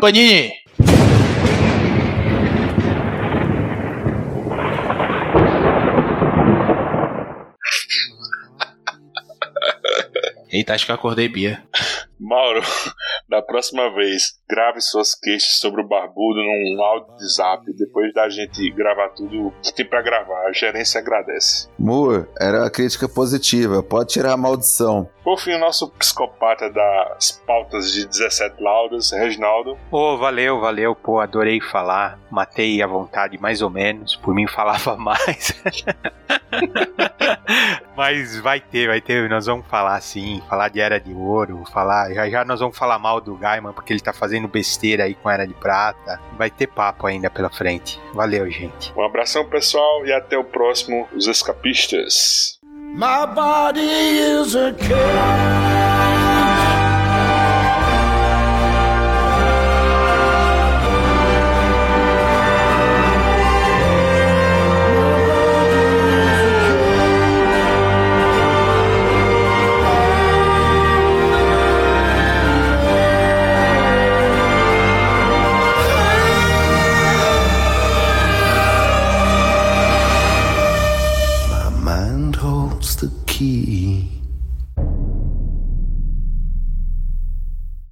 Panini! Eita, acho que eu acordei Bia. Mauro, da próxima vez, grave suas queixas sobre o Barbudo num áudio de zap depois da gente gravar tudo que tem para gravar. A gerência agradece. Moore, era uma crítica positiva. Pode tirar a maldição. Por fim, o nosso psicopata das pautas de 17 laudas, Reginaldo. Ô, oh, valeu, valeu, pô, adorei falar. Matei à vontade, mais ou menos. Por mim, falava mais. Mas vai ter, vai ter. Nós vamos falar sim, falar de Era de Ouro, falar. Já já nós vamos falar mal do Gaiman, porque ele tá fazendo besteira aí com Era de Prata. Vai ter papo ainda pela frente. Valeu, gente. Um abração, pessoal, e até o próximo Os Escapistas. My body is a he